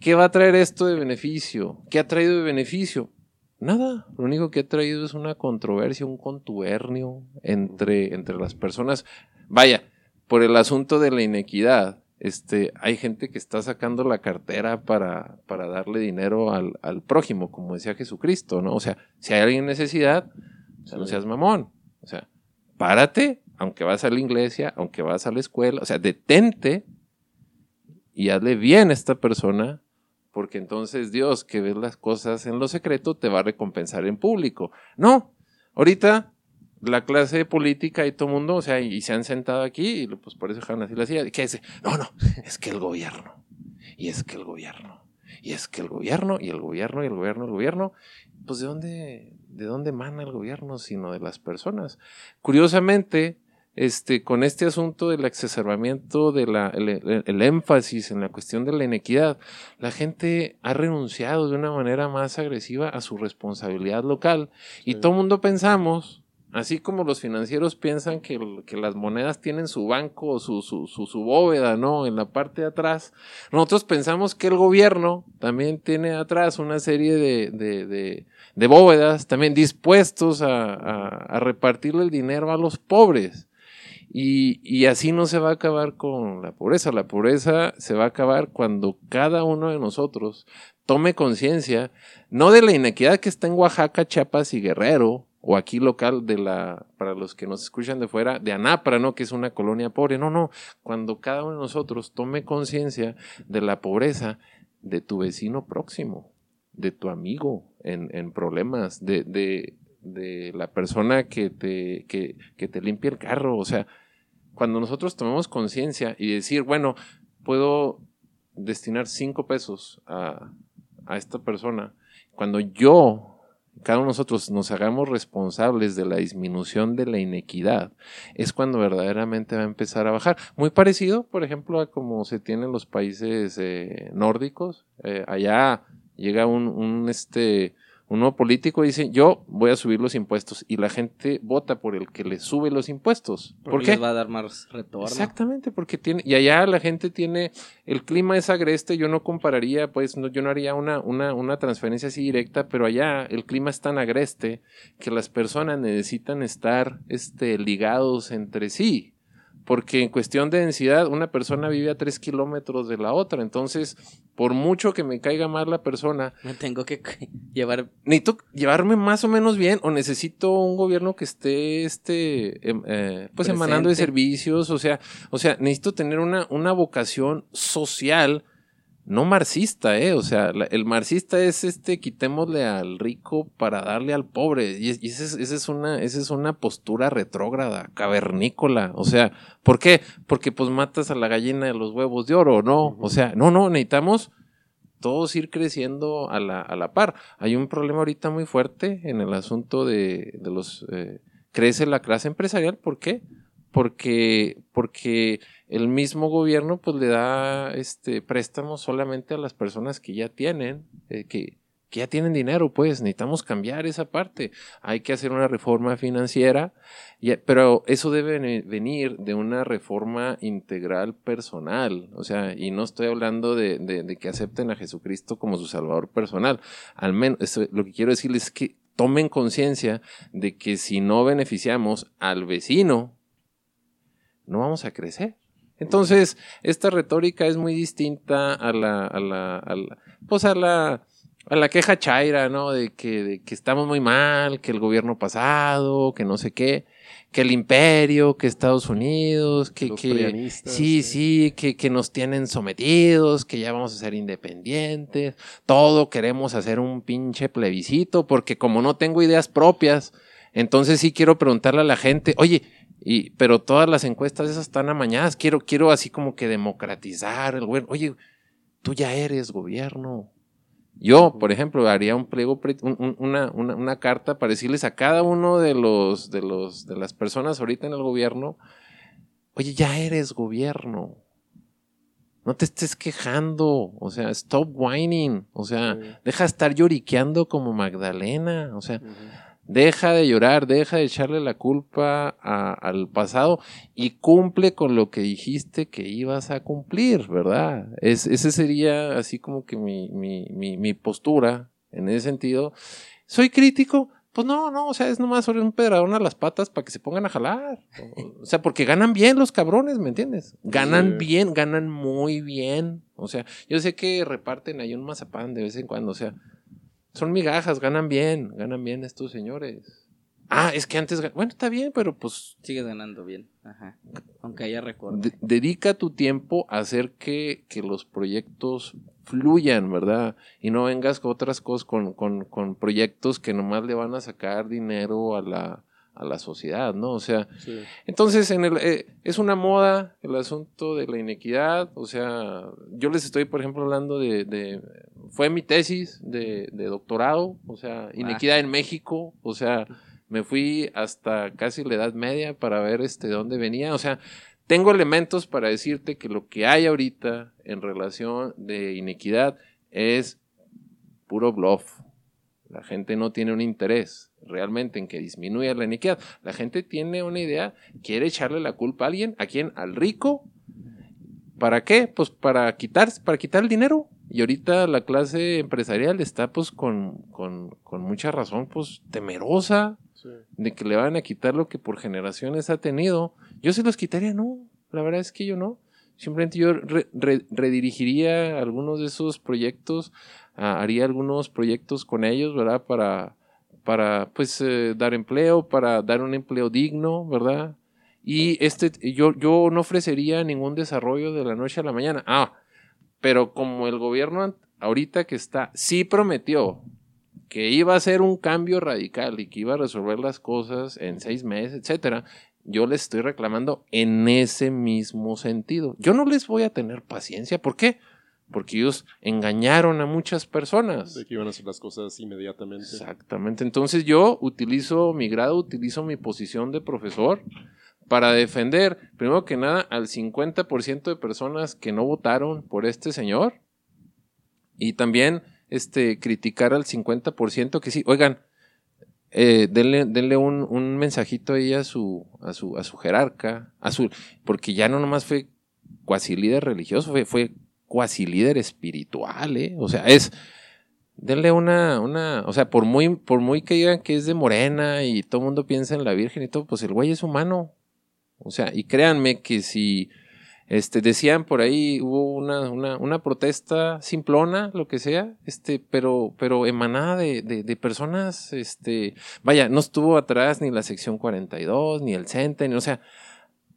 ¿Qué va a traer esto de beneficio? ¿Qué ha traído de beneficio? Nada, lo único que ha traído es una controversia, un contubernio entre, entre las personas. Vaya, por el asunto de la inequidad, este, hay gente que está sacando la cartera para, para darle dinero al, al prójimo, como decía Jesucristo, ¿no? O sea, si hay alguien en necesidad, o sea, no seas mamón. O sea, párate, aunque vas a la iglesia, aunque vas a la escuela, o sea, detente y hazle bien a esta persona, porque entonces Dios, que ve las cosas en lo secreto, te va a recompensar en público. No, ahorita la clase política y todo el mundo, o sea, y, se han sentado aquí, y pues por eso dejaron así la silla, ¿qué dice? No, no, es que el gobierno, y es que el gobierno, y es que el gobierno, y el gobierno, y el gobierno, el gobierno, pues de dónde, de dónde mana el gobierno, sino de las personas. Curiosamente, este, con este asunto del exacerbamiento, del de el, énfasis en la cuestión de la inequidad, la gente ha renunciado de una manera más agresiva a su responsabilidad local y todo el mundo pensamos, así como los financieros piensan que, que las monedas tienen su banco o su, su, su, bóveda, ¿no? En la parte de atrás, nosotros pensamos que el gobierno también tiene atrás una serie de, de, de, bóvedas también dispuestos a, a, a repartirle el dinero a los pobres. Y, así no se va a acabar con la pobreza. La pobreza se va a acabar cuando cada uno de nosotros tome conciencia, no de la inequidad que está en Oaxaca, Chiapas y Guerrero, o aquí local de la, para los que nos escuchan de fuera, de Anapra, ¿no? Que es una colonia pobre. No, no. Cuando cada uno de nosotros tome conciencia de la pobreza de tu vecino próximo, de tu amigo en, problemas, de, de, la persona que te, que, que te limpia el carro. O sea, cuando nosotros tomamos conciencia y decir, bueno, puedo destinar cinco pesos a, esta persona, cuando yo, cada uno de nosotros nos hagamos responsables de la disminución de la inequidad, es cuando verdaderamente va a empezar a bajar. Muy parecido, por ejemplo, a como se tiene en los países eh, nórdicos. Eh, allá llega un, un este, un nuevo político dice, yo voy a subir los impuestos y la gente vota por el que le sube los impuestos. ¿Por qué? Les va a dar más retorno. Exactamente, porque tiene, y allá la gente tiene, el clima es agreste, yo no compararía, pues no, yo no haría una, una, una transferencia así directa, pero allá el clima es tan agreste que las personas necesitan estar este, ligados entre sí porque en cuestión de densidad una persona vive a tres kilómetros de la otra, entonces por mucho que me caiga mal la persona, me tengo que llevar, necesito llevarme más o menos bien o necesito un gobierno que esté, este, em, eh, pues emanando de servicios, o sea, o sea, necesito tener una, una vocación social no marxista, ¿eh? O sea, el marxista es este, quitémosle al rico para darle al pobre. Y, esa, es, una, esa es una postura retrógrada, cavernícola. O sea, ¿por qué? Porque pues matas a la gallina de los huevos de oro, ¿no? O sea, no, no, necesitamos todos ir creciendo a la, a la par. Hay un problema ahorita muy fuerte en el asunto de, de los... Eh, crece la clase empresarial, ¿por qué? Porque, porque el mismo gobierno pues le da este préstamos solamente a las personas que ya tienen, eh, que, que, ya tienen dinero, pues necesitamos cambiar esa parte. Hay que hacer una reforma financiera, pero eso debe venir de una reforma integral personal, o sea, y no estoy hablando de, que acepten a Jesucristo como su Salvador personal. Al menos, lo que quiero decirles es que tomen conciencia de que si no beneficiamos al vecino, no vamos a crecer. Entonces, esta retórica es muy distinta a la, a la, a la pues a la, a la queja chaira, ¿no? De que, de que estamos muy mal, que el gobierno pasado, que no sé qué, que el imperio, que Estados Unidos, que, que sí, sí, que, que nos tienen sometidos, que ya vamos a ser independientes, todo queremos hacer un pinche plebiscito, porque como no tengo ideas propias, entonces sí quiero preguntarle a la gente, oye, y, pero todas las encuestas esas están amañadas. Quiero, quiero así como que democratizar el gobierno. Oye, tú ya eres gobierno. Yo, por ejemplo, haría un pliego, una, una, una, carta para decirles a cada uno de los, de los, de las personas ahorita en el gobierno, oye, ya eres gobierno. No te estés quejando, o sea, stop whining, o sea, deja de estar lloriqueando como Magdalena, o sea, Deja de llorar, deja de echarle la culpa al pasado y cumple con lo que dijiste que ibas a cumplir, ¿verdad? Es, ese sería así como que mi, mi, mi, mi, postura en ese sentido. ¿Soy crítico? Pues no, no, o sea, es nomás sobre un pedradón a las patas para que se pongan a jalar. O sea, porque ganan bien los cabrones, ¿me entiendes? Ganan bien, ganan muy bien. O sea, yo sé que reparten ahí un mazapán de vez en cuando, o sea, son migajas, ganan bien, ganan bien estos señores. Ah, es que antes. Bueno, está bien, pero pues. Sigues ganando bien. Ajá. Aunque haya recorte. de- dedica tu tiempo a hacer que, que los proyectos fluyan, ¿verdad? Y no vengas con otras cosas, con, con, con proyectos que nomás le van a sacar dinero a la, a la sociedad, ¿no? O sea, Sí. entonces en el, eh, es una moda el asunto de la inequidad, o sea, yo les estoy, por ejemplo, hablando de, de- fue mi tesis de, de doctorado, o sea, inequidad en México, o sea, me fui hasta casi la Edad Media para ver este dónde venía, o sea, tengo elementos para decirte que lo que hay ahorita en relación de inequidad es puro bluff. La gente no tiene un interés realmente en que disminuya la inequidad. La gente tiene una idea, quiere echarle la culpa a alguien, ¿a quién? Al rico. ¿Para qué? Pues para quitar, para quitar el dinero. Y ahorita la clase empresarial está pues con, con, con mucha razón pues temerosa Sí. de que le van a quitar lo que por generaciones ha tenido. Yo se los quitaría, no. La verdad es que yo no. Simplemente yo re- re- redirigiría algunos de esos proyectos, ah, haría algunos proyectos con ellos, ¿verdad? Para, para pues, eh, dar empleo, para dar un empleo digno, ¿verdad? Y este, yo, yo no ofrecería ningún desarrollo de la noche a la mañana. Ah, pero como el gobierno ahorita que está, sí prometió que iba a ser un cambio radical y que iba a resolver las cosas en seis meses, etcétera, yo les estoy reclamando en ese mismo sentido. Yo no les voy a tener paciencia. ¿Por qué? Porque ellos engañaron a muchas personas. De que iban a hacer las cosas inmediatamente. Exactamente. Entonces yo utilizo mi grado, utilizo mi posición de profesor para defender, primero que nada, al 50% de personas que no votaron por este señor y también este, criticar al 50% que sí, oigan, eh, denle, denle un, un mensajito ahí a su, a su, a su jerarca, a su, porque ya no nomás fue cuasi líder religioso, fue, fue cuasi líder espiritual, ¿eh? O sea, es, denle una, una, o sea, por muy, por muy que digan que es de morena y todo el mundo piensa en la Virgen y todo, pues el güey es humano. O sea, y créanme que si, este, decían por ahí, hubo una, una, una protesta simplona, lo que sea, este, pero, pero emanada de, de, personas, este, vaya, no estuvo atrás ni la sección 42, ni el CENTE, o sea,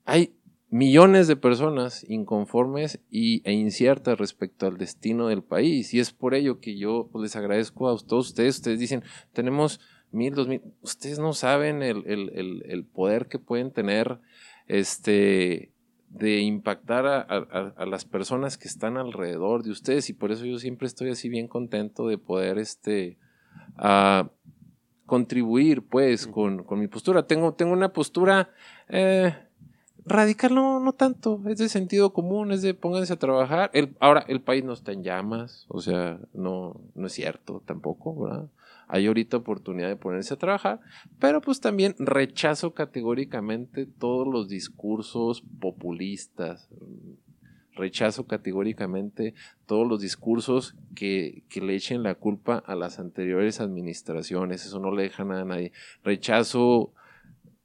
hay millones de personas inconformes y, e inciertas respecto al destino del país. Y es por ello que yo pues, les agradezco a todos ustedes. Ustedes dicen, tenemos mil, dos mil. Ustedes no saben el, el, el, el poder que pueden tener este, de impactar a, a, a, las personas que están alrededor de ustedes. Y por eso yo siempre estoy así bien contento de poder este, contribuir pues con, con mi postura. Tengo, tengo una postura... Eh, radical no, no tanto, es de sentido común, es de pónganse a trabajar. El, ahora, el país no está en llamas, o sea, no, no es cierto tampoco, ¿verdad? Hay ahorita oportunidad de ponerse a trabajar, pero pues también rechazo categóricamente todos los discursos populistas. Rechazo categóricamente todos los discursos que, que le echen la culpa a las anteriores administraciones. Eso no le deja nada a nadie. Rechazo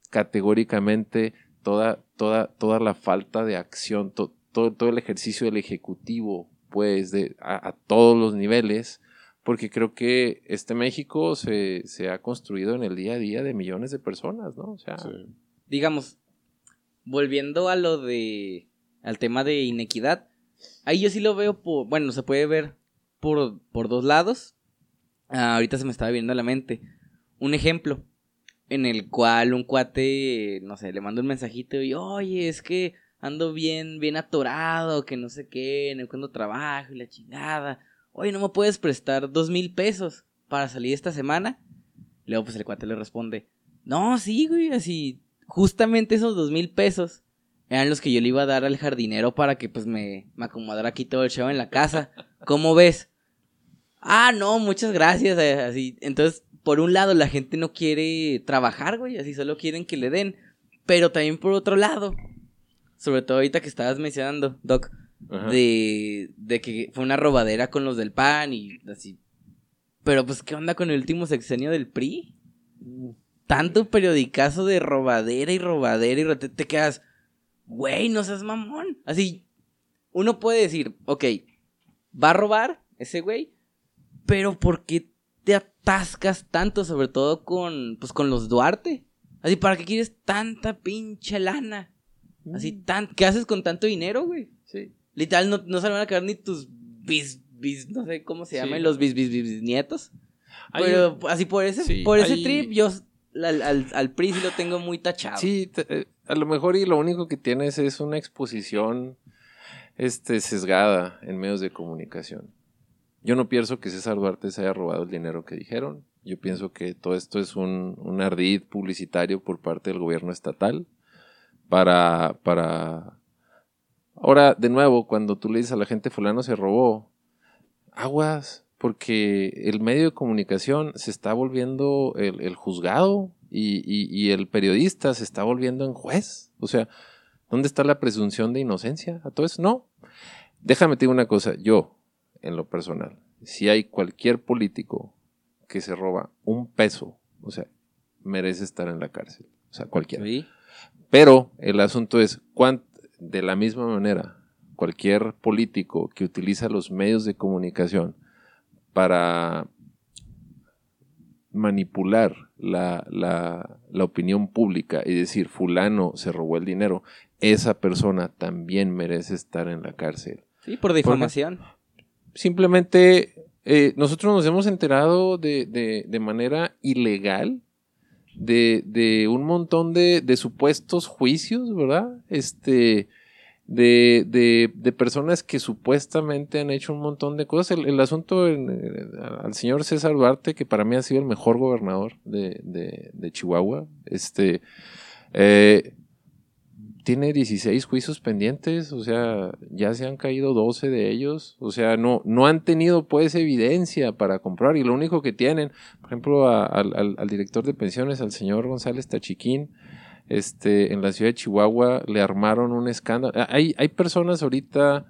categóricamente toda, toda, toda la falta de acción, to, todo, todo el ejercicio del Ejecutivo, pues, de, a, a, todos los niveles, porque creo que este México se, se, ha construido en el día a día de millones de personas, ¿no? O sea, Sí. Digamos, volviendo a lo de. al tema de inequidad, ahí yo sí lo veo por. Bueno, se puede ver por, por dos lados. Ah, ahorita se me estaba viendo a la mente. Un ejemplo en el cual un cuate, no sé, le mando un mensajito y, oye, es que ando bien, bien atorado, que no sé qué, no encuentro trabajo y la chingada. Oye, ¿no me puedes prestar dos mil pesos para salir esta semana? Luego, pues el cuate le responde, no, sí, güey, así, justamente esos dos mil pesos eran los que yo le iba a dar al jardinero para que, pues, me, me acomodara aquí todo el show en la casa. ¿Cómo ves? Ah, no, muchas gracias, eh, así, entonces por un lado la gente no quiere trabajar, güey, así solo quieren que le den. Pero también por otro lado, sobre todo ahorita que estabas mencionando, Doc, de, de, que fue una robadera con los del PAN y así. Pero pues, ¿qué onda con el último sexenio del PRI? Tanto periodicazo de robadera y robadera y te, te quedas, güey, no seas mamón. Así, uno puede decir, ok, va a robar ese güey, pero ¿por qué te atascas tanto, sobre todo con, pues, con los Duarte? Así, ¿para qué quieres tanta pinche lana? Así, tan, ¿qué haces con tanto dinero, güey? Sí. Literal, no, no se van a quedar ni tus bis, bis, no sé cómo se Sí. llaman, los bis, bis, bis, nietos. Hay Pero así por ese, sí, por ese hay- trip, yo al, al, al PRI sí lo tengo muy tachado. Sí, eh, a lo mejor y lo único que tienes es una exposición este, sesgada en medios de comunicación. Yo no pienso que César Duarte se haya robado el dinero que dijeron. Yo pienso que todo esto es un, un ardid publicitario por parte del gobierno estatal para, para... Ahora, de nuevo, cuando tú le dices a la gente fulano se robó, aguas, porque el medio de comunicación se está volviendo el, el juzgado y, y- el periodista se está volviendo en juez. O sea, ¿dónde está la presunción de inocencia a todo eso? No. Déjame digo una cosa, yo, en lo personal, si hay cualquier político que se roba un peso, o sea, merece estar en la cárcel. O sea, cualquiera. Sí. Pero el asunto es, de la misma manera, cualquier político que utiliza los medios de comunicación para manipular la, la- la opinión pública y decir fulano se robó el dinero, esa persona también merece estar en la cárcel. Sí, por difamación. Simplemente eh, nosotros nos hemos enterado de, de- de manera ilegal de, de un montón de, supuestos juicios, ¿verdad? Este, de, de- de personas que supuestamente han hecho un montón de cosas. El, asunto eh, al señor César Duarte, que para mí ha sido el mejor gobernador de, de- de Chihuahua, este, eh, tiene 16 juicios pendientes, o sea, ya se han caído 12 de ellos, o sea, no, no han tenido pues evidencia para comprobar y lo único que tienen, por ejemplo, al, director de pensiones, al señor González Tachiquín, este, en la ciudad de Chihuahua le armaron un escándalo. Ah, Hay, hay personas ahorita,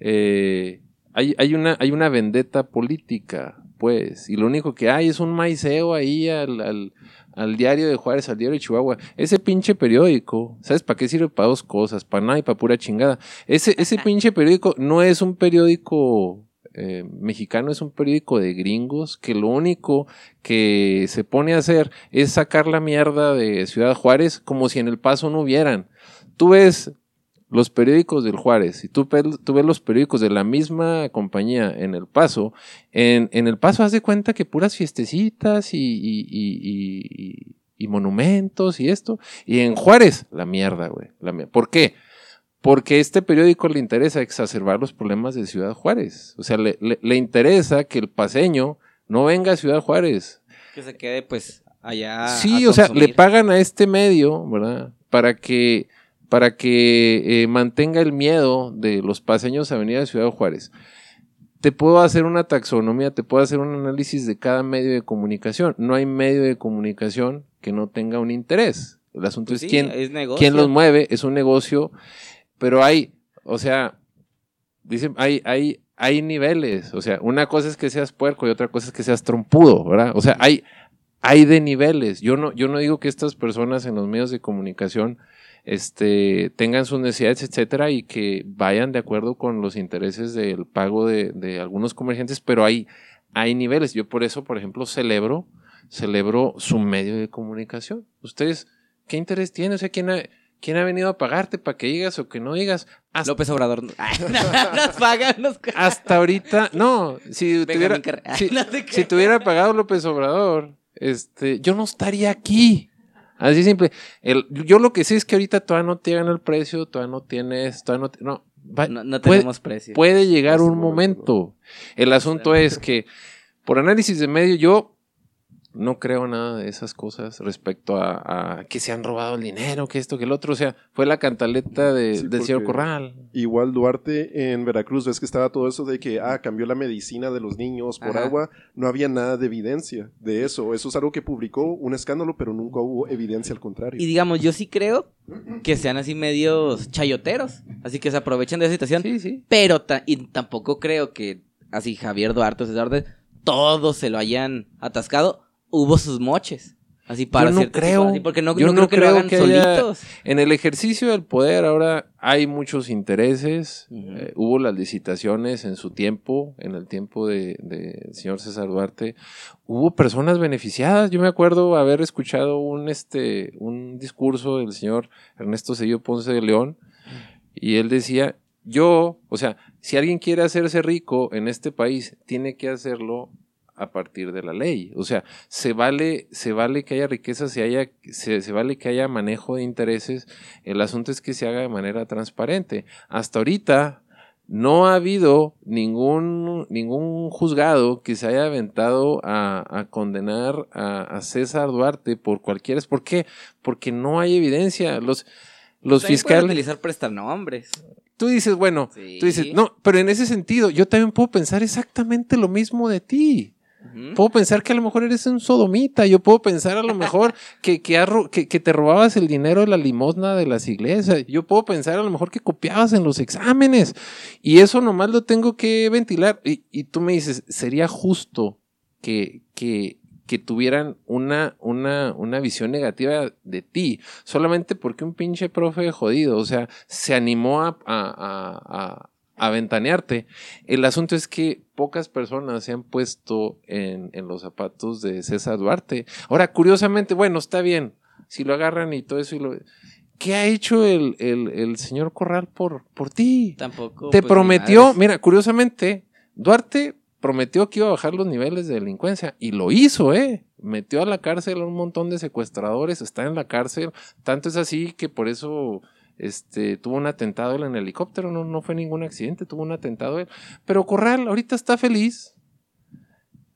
eh, hay, hay, una, hay una vendetta política, pues, y lo único que hay es un maiceo ahí al, al diario de Juárez, al diario de Chihuahua. Ese pinche periódico, ¿sabes para qué sirve? Para dos cosas, para nada y para pura chingada. Ese, ese pinche periódico no es un periódico eh, mexicano, es un periódico de gringos que lo único que se pone a hacer es sacar la mierda de Ciudad Juárez como si en el paso no hubieran. Tú ves los periódicos del Juárez y tú, ves- tú ves los periódicos de la misma compañía en El Paso, en, en El Paso haz de cuenta que puras fiestecitas y, y- y- y- monumentos y esto, y en Juárez, la mierda, güey. la ¿Por qué? Porque a este periódico le interesa exacerbar los problemas de Ciudad Juárez. O sea, le, le- le interesa que el paseño no venga a Ciudad Juárez. Que se quede, pues, allá. Sí, a o sea, le pagan a este medio, ¿verdad? Para que, para que eh, mantenga el miedo de los paseños a venir a Ciudad Juárez. Te puedo hacer una taxonomía, te puedo hacer un análisis de cada medio de comunicación. No hay medio de comunicación que no tenga un interés. El asunto Pues es sí, quién, es quién los mueve, es un negocio, pero hay, o sea, dicen, hay, hay, hay niveles, o sea, una cosa es que seas puerco y otra cosa es que seas trompudo, ¿verdad? O sea, hay, hay de niveles. Yo no, yo no digo que estas personas en los medios de comunicación este, tengan sus necesidades, etcétera, y que vayan de acuerdo con los intereses del pago de, de algunos comerciantes, pero hay, hay niveles. Yo por eso, por ejemplo, celebro, celebro su medio de comunicación. Ustedes, ¿qué interés tienen? O sea, ¿quién ha, quién ha venido a pagarte para que digas o que no digas? Hasta, López Obrador. Ay, nos pagan, nos hasta ahorita, no, si tuviera, si, tuviera pagado López Obrador, este, yo no estaría aquí. Así simple. El, yo lo que sé es que ahorita todavía no tienen el precio, todavía no tienes, todavía no, no, va- No, no puede- tenemos precio. puede llegar un momento. El asunto es que, por análisis de medio, yo no creo nada de esas cosas respecto a, a que se han robado el dinero, que esto, que el otro. O sea, fue la cantaleta de- Sí, del señor Corral. Igual Duarte en Veracruz, ves que estaba todo eso de que, ah, cambió la medicina de los niños por Ajá. agua. No había nada de evidencia de eso. Eso es algo que publicó un escándalo, pero nunca hubo evidencia al contrario. Y digamos, yo sí creo que sean así medios chayoteros. Así que se aprovechen de esa situación. Sí, sí. Pero ta- y tampoco creo que así Javier Duarte o César Duarte todos se lo hayan atascado. Hubo sus moches. Así para Yo no creo. así, porque no, Yo no creo que lo hagan que haya- solitos. En el ejercicio del poder ahora hay muchos intereses, eh, hubo las licitaciones en su tiempo, en el tiempo del de, señor César Duarte, hubo personas beneficiadas. Yo me acuerdo haber escuchado un, este, un discurso del señor Ernesto Cedillo Ponce de León y él decía, yo, o sea, si alguien quiere hacerse rico en este país, tiene que hacerlo a partir de la ley. O sea, se vale, se vale que haya riqueza, se, haya, se, se vale que haya manejo de intereses. El asunto es que se haga de manera transparente. Hasta ahorita no ha habido ningún, ningún juzgado que se haya aventado a, a condenar a, a César Duarte por cualquiera. ¿Por qué? Porque no hay evidencia. Los, los También pueden fiscales. utilizar prestanombres. Tú dices, bueno, Sí. tú dices, no, pero en ese sentido, yo también puedo pensar exactamente lo mismo de ti. Puedo pensar que a lo mejor eres un sodomita. Yo puedo pensar a lo mejor que, que, te robabas el dinero de la limosna de las iglesias. Yo puedo pensar a lo mejor que copiabas en los exámenes. Y eso nomás lo tengo que ventilar. Y, y tú me dices, ¿sería justo que, que, que tuvieran una, una, una visión negativa de ti? Solamente porque un pinche profe jodido, o sea, se animó a, a, a, a- ventanearte. El asunto es que pocas personas se han puesto en, en los zapatos de César Duarte. Ahora, curiosamente, bueno, está bien, si lo agarran y todo eso, y lo... ¿qué ha hecho el, el- el señor Corral por, por ti? Tampoco. Te pues, prometió, mira, curiosamente, Duarte prometió que iba a bajar los niveles de delincuencia y lo hizo, ¿eh? Metió a la cárcel a un montón de secuestradores, está en la cárcel, tanto es así que por eso este, tuvo un atentado en helicóptero, no, no fue ningún accidente, tuvo un atentado él. Pero Corral ahorita está feliz,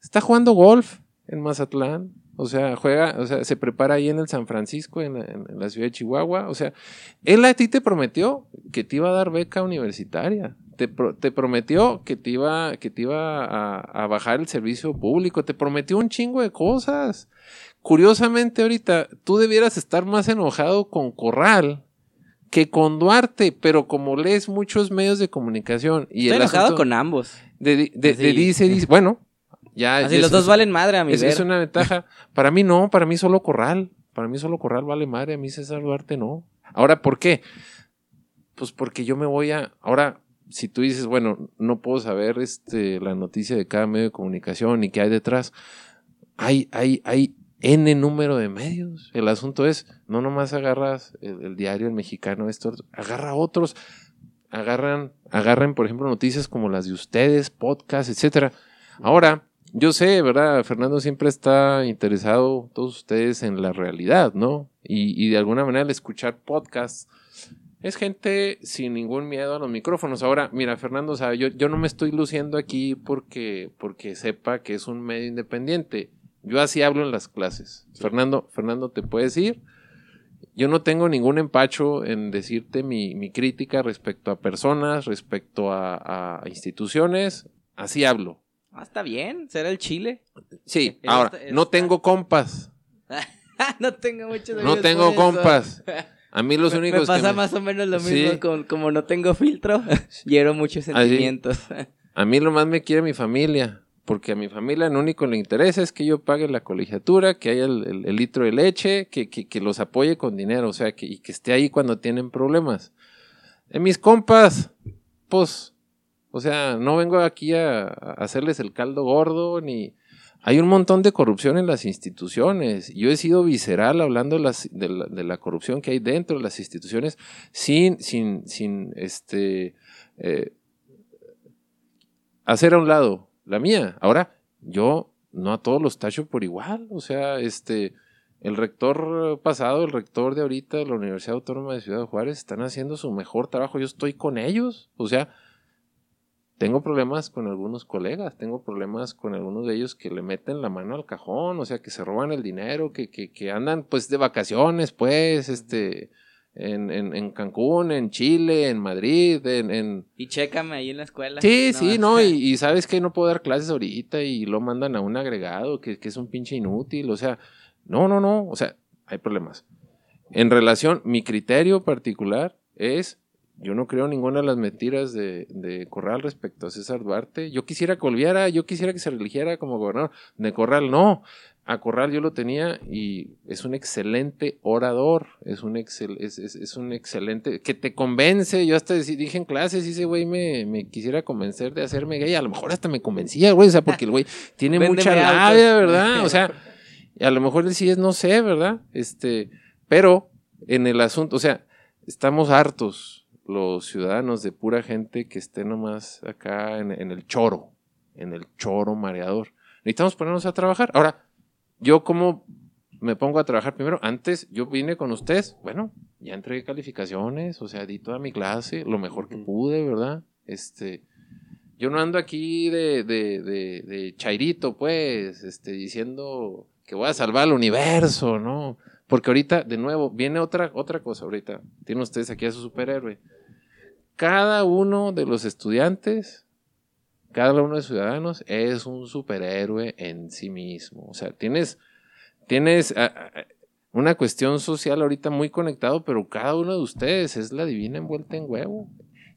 está jugando golf en Mazatlán, o sea, juega, o sea, se prepara ahí en el San Francisco, en la, ciudad de Chihuahua, o sea, él a ti te prometió que te iba a dar beca universitaria. Te prometió que te iba, que te iba a, a bajar el servicio público. Te prometió un chingo de cosas. Curiosamente, ahorita tú debieras estar más enojado con Corral que con Duarte, pero como lees muchos medios de comunicación y Estoy el enojado asunto con ambos. de, de- dice, dice, bueno, ya Así es- los dos es- valen madre a mi es, ver. es una ventaja. Para mí no, para mí solo Corral. Para mí solo Corral vale madre, a mí César Duarte no. Ahora, ¿por qué? Pues porque yo me voy a... Ahora, si tú dices, bueno, no puedo saber este, la noticia de cada medio de comunicación y qué hay detrás, hay, hay, hay N número de medios. El asunto es, no nomás agarras el, diario, el mexicano, esto, agarra otros, agarran, agarren, por ejemplo, noticias como las de ustedes, podcasts, etcétera. Ahora, yo sé, ¿verdad? Fernando siempre está interesado, todos ustedes, en la realidad, ¿no? Y, y de alguna manera el escuchar podcasts es gente sin ningún miedo a los micrófonos. Ahora, mira, Fernando, sea, yo, yo no me estoy luciendo aquí porque, porque sepa que es un medio independiente. Yo así hablo en las clases. Fernando, Fernando, ¿te puedes ir? Yo no tengo ningún empacho en decirte mi, mi crítica respecto a personas, respecto a, a instituciones. Así hablo. Ah, está bien, será el chile. Sí, Él ahora, está- no está- tengo compas. no tengo muchos No tengo compas. A mí los Me- únicos me pasa que me- más o menos lo mismo Sí. con como no tengo filtro, hiero muchos sentimientos. A mí lo más me quiere mi familia, porque a mi familia lo único que le interesa es que yo pague la colegiatura, que haya el, litro de leche, que, que- que los apoye con dinero, o sea, que, y que esté ahí cuando tienen problemas. En mis compas, pues, o sea, no vengo aquí a, hacerles el caldo gordo, ni... Hay un montón de corrupción en las instituciones. Yo he sido visceral hablando de la, de la corrupción que hay dentro de las instituciones sin, sin, sin, este... eh, hacer a un lado la mía. Ahora, yo no a todos los tacho por igual. O sea, este, el rector pasado, el rector de ahorita de la Universidad Autónoma de Ciudad Juárez están haciendo su mejor trabajo. Yo estoy con ellos. O sea, tengo problemas con algunos colegas, tengo problemas con algunos de ellos que le meten la mano al cajón, o sea, que se roban el dinero, que, que, que andan pues de vacaciones, pues, este, en, en, en Cancún, en Chile, en Madrid, en, en, y chécame ahí en la escuela. Sí, sí, no, y, y sabes que no puedo dar clases ahorita y lo mandan a un agregado que, que es un pinche inútil, o sea, no, no, no, o sea, hay problemas. En relación, mi criterio particular es, yo no creo ninguna de las mentiras de, de, Corral respecto a César Duarte. Yo quisiera que volviera, yo quisiera que se religiera como gobernador. De Corral no. A Corral yo lo tenía y es un excelente orador, es un, excel, es, es, un excelente, que te convence, yo hasta dije en clases, ese güey me, me, quisiera convencer de hacerme gay, a lo mejor hasta me convencía, güey, o sea, porque el güey tiene mucha labia, ¿verdad? O sea, a lo mejor él sí es, no sé, ¿verdad? Este, pero en el asunto, o sea, estamos hartos los ciudadanos de pura gente que esté nomás acá en, en el choro, en el choro mareador. Necesitamos ponernos a trabajar. Ahora, yo como me pongo a trabajar primero, antes yo vine con ustedes, bueno, ya entregué calificaciones, o sea, di toda mi clase, lo mejor que pude, ¿verdad? Este, yo no ando aquí de, de, de, de chairito, pues, este, diciendo que voy a salvar al universo, ¿no? Porque ahorita, de nuevo, viene otra, otra cosa ahorita. Tienen ustedes aquí a su superhéroe. Cada uno de los estudiantes cada uno de los ciudadanos es un superhéroe en sí mismo. O sea, tienes, tienes ah, ah, una cuestión social ahorita muy conectado, pero cada uno de ustedes es la divina envuelta en huevo.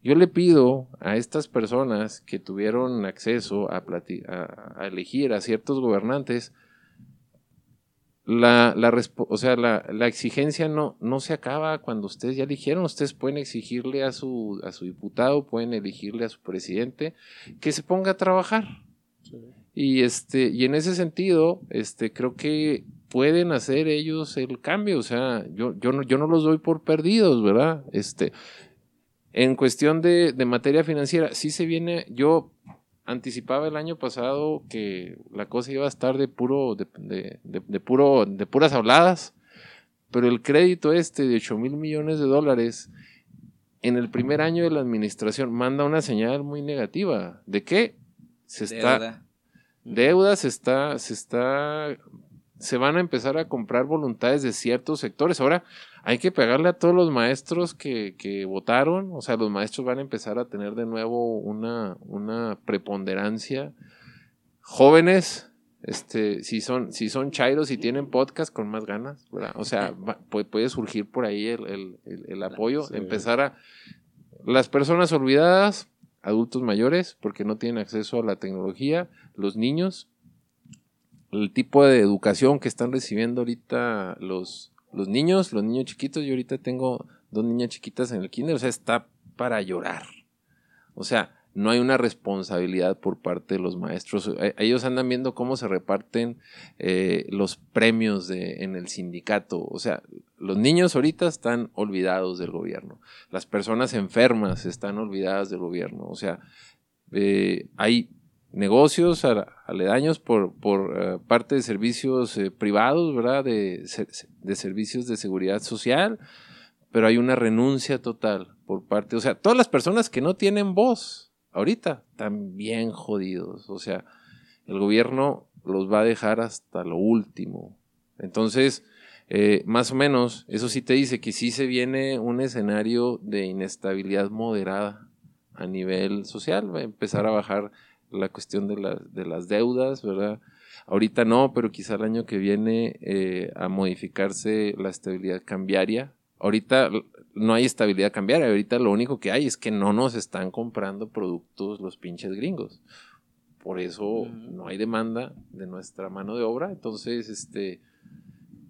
Yo le pido a estas personas que tuvieron acceso a, a elegir a ciertos gobernantes, la, la, o sea, la, la, exigencia no, no se acaba cuando ustedes ya eligieron. Ustedes pueden exigirle a su, a su diputado, pueden elegirle a su presidente que se ponga a trabajar. Y, este, y en ese sentido, este, creo que pueden hacer ellos el cambio. O sea, yo, yo, no, yo no los doy por perdidos, ¿verdad? Este, en cuestión de, de materia financiera, sí se viene, yo anticipaba el año pasado que la cosa iba a estar de puro, de, de, puro, de puras habladas, pero el crédito este de 8 mil millones de dólares en el primer año de la administración manda una señal muy negativa. ¿De qué? Se está. Deuda. se está, se está. Se van a empezar a comprar voluntades de ciertos sectores. Ahora, hay que pegarle a todos los maestros que, que, votaron, o sea, los maestros van a empezar a tener de nuevo una, una preponderancia. Jóvenes, este, si son, si son chairos y tienen podcast con más ganas, ¿verdad? O sea, puede, surgir por ahí el, el, el, apoyo, empezar a... Las personas olvidadas, adultos mayores, porque no tienen acceso a la tecnología, los niños, el tipo de educación que están recibiendo ahorita los, los niños, los niños chiquitos, yo ahorita tengo dos niñas chiquitas en el kinder, o sea, está para llorar. O sea, no hay una responsabilidad por parte de los maestros. Eh, ellos andan viendo cómo se reparten eh, los premios en el sindicato. O sea, los niños ahorita están olvidados del gobierno. Las personas enfermas están olvidadas del gobierno. O sea, eh, hay negocios aledaños por, por eh, parte de servicios eh, privados, ¿verdad? De, de, servicios de seguridad social, pero hay una renuncia total por parte, o sea, todas las personas que no tienen voz ahorita están bien jodidos, o sea, el gobierno los va a dejar hasta lo último. Entonces, eh, más o menos, eso sí te dice que sí se viene un escenario de inestabilidad moderada a nivel social, va a empezar a bajar la cuestión de, de las deudas, ¿verdad? Ahorita no, pero quizá el año que viene eh, a modificarse la estabilidad cambiaria. Ahorita no hay estabilidad cambiaria, ahorita lo único que hay es que no nos están comprando productos los pinches gringos. Por eso no hay demanda de nuestra mano de obra. Entonces, este,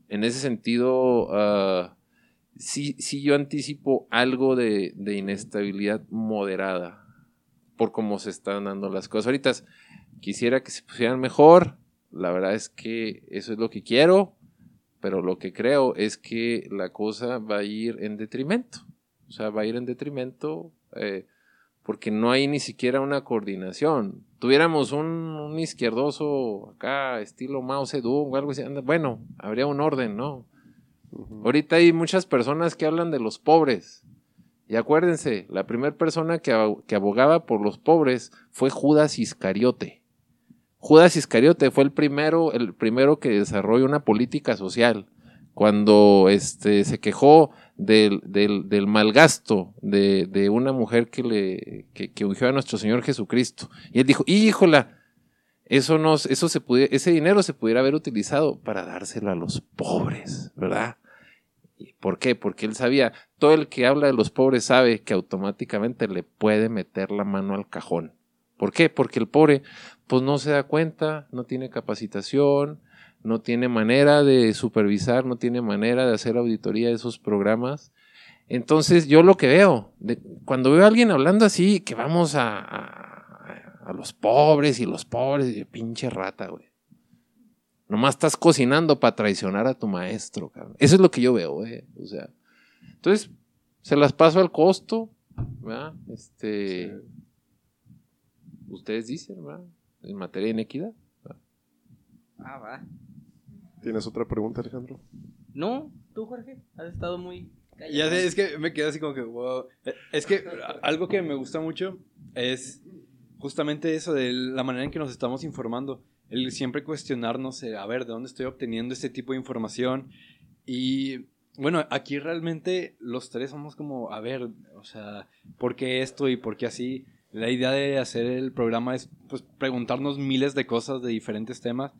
en ese sentido, uh, sí, sí yo anticipo algo de, de inestabilidad moderada por cómo se están dando las cosas. Ahorita quisiera que se pusieran mejor. La verdad es que eso es lo que quiero, pero lo que creo es que la cosa va a ir en detrimento. O sea, va a ir en detrimento eh, porque no hay ni siquiera una coordinación. Tuviéramos un, izquierdoso acá, estilo Mao Zedong o algo así, bueno, habría un orden, ¿no? Ahorita hay muchas personas que hablan de los pobres y acuérdense, la primera persona que, abogaba por los pobres fue Judas Iscariote. Judas Iscariote fue el primero, el primero que desarrolló una política social. Cuando este, se quejó del, del, del malgasto de, de, una mujer que le que, que, ungió a nuestro Señor Jesucristo. Y él dijo, híjola, eso nos, eso se ese dinero se pudiera haber utilizado para dárselo a los pobres, ¿verdad? ¿Por qué? Porque él sabía, todo el que habla de los pobres sabe que automáticamente le puede meter la mano al cajón. ¿Por qué? Porque el pobre pues no se da cuenta, no tiene capacitación, no tiene manera de supervisar, no tiene manera de hacer auditoría de esos programas. Entonces yo lo que veo, cuando veo a alguien hablando así, que vamos a, a, los pobres y los pobres, pinche rata, güey. Nomás estás cocinando para traicionar a tu maestro, cabrón. Eso es lo que yo veo, eh. O sea, entonces, se las paso al costo, ¿verdad? Este, ustedes dicen, ¿verdad? En materia de inequidad. Ah, va. ¿Tienes otra pregunta, Alejandro? No, tú, Jorge, has estado muy... Ya sé, es que me quedé así como que, wow. Es que algo que me gusta mucho es justamente eso de la manera en que nos estamos informando el siempre cuestionarnos, eh, a ver, ¿de dónde estoy obteniendo este tipo de información? Y bueno, aquí realmente los tres somos como, a ver, o sea, ¿por qué esto y por qué así? La idea de hacer el programa es pues, preguntarnos miles de cosas de diferentes temas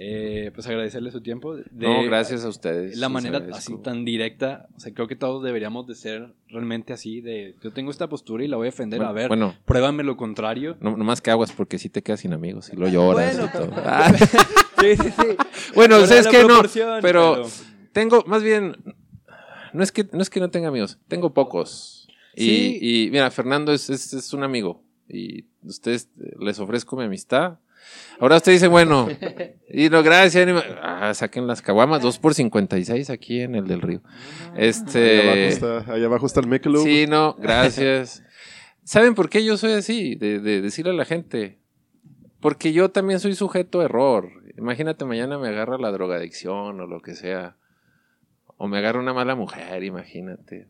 eh, pues agradecerle su tiempo. no, gracias a ustedes. La manera así tan directa, o sea, creo que todos deberíamos de ser realmente así, de yo tengo esta postura y la voy a defender, a ver, bueno, pruébame lo contrario. No, más que aguas porque si te quedas sin amigos y lo lloras y todo. sí, sí, sí. Bueno, es que no, pero, tengo, más bien, no es que no, es que no tenga amigos, tengo pocos. Y, y mira, Fernando es, es, es un amigo y ustedes les ofrezco mi amistad Ahora usted dice, bueno, y no, gracias, ah, saquen las caguamas, 2 por 56 aquí en el del río. Este, ahí abajo está, ahí abajo está el Michelob. Sí, no, gracias. ¿Saben por qué yo soy así? De, de, decirle a la gente. Porque yo también soy sujeto a error. Imagínate, mañana me agarra la drogadicción o lo que sea. O me agarra una mala mujer, imagínate.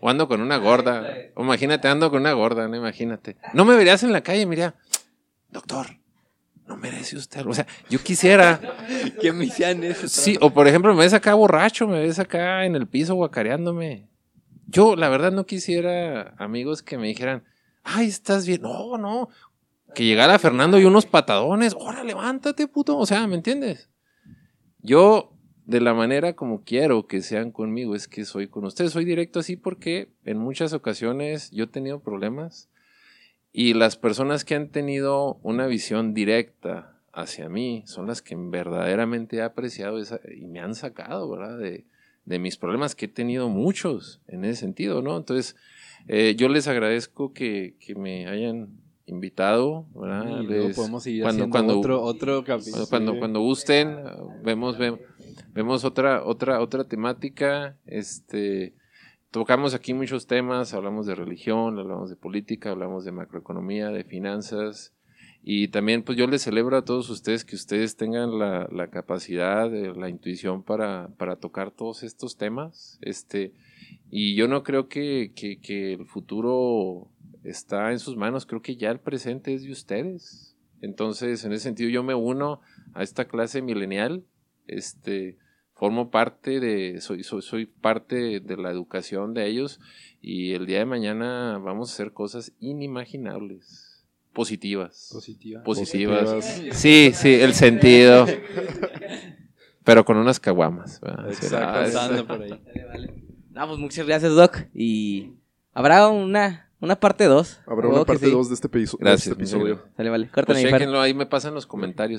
O ando con una gorda. O imagínate, ando con una gorda, no imagínate. No me verías en la calle, mira, doctor, no merece usted O sea, yo quisiera. que me hicieran eso. Sí, o por ejemplo, me ves acá borracho, me ves acá en el piso guacareándome. Yo, la verdad, no quisiera amigos que me dijeran, ay, estás bien. No, no. Que llegara Fernando y unos patadones. Ahora levántate, puto. O sea, ¿me entiendes? Yo, de la manera como quiero que sean conmigo, es que soy con ustedes. Soy directo así porque en muchas ocasiones yo he tenido problemas y las personas que han tenido una visión directa hacia mí son las que verdaderamente he apreciado y me han sacado, ¿verdad? De, mis problemas, que he tenido muchos en ese sentido, ¿no? Entonces, eh, yo les agradezco que, me hayan invitado, ¿verdad? podemos seguir cuando, cuando, otro, otro capítulo. Cuando, cuando gusten, vemos, vemos, vemos otra, otra, otra temática, este tocamos aquí muchos temas, hablamos de religión, hablamos de política, hablamos de macroeconomía, de finanzas. Y también pues yo les celebro a todos ustedes que ustedes tengan la, capacidad, la intuición para, para, tocar todos estos temas. Este, y yo no creo que, que, el futuro está en sus manos, creo que ya el presente es de ustedes. Entonces, en ese sentido, yo me uno a esta clase milenial. Este, formo parte de, soy, soy, soy parte de la educación de ellos y el día de mañana vamos a hacer cosas inimaginables. Positivas. Positivas. Positivas. Sí, sí, el sentido. Pero con unas caguamas. Exacto. por ahí. No, pues muchas gracias, Doc. Y habrá una, una parte 2. Habrá una parte 2 de este, Gracias, episodio. Sale, vale. Córtale, pues ahí me pasan los comentarios.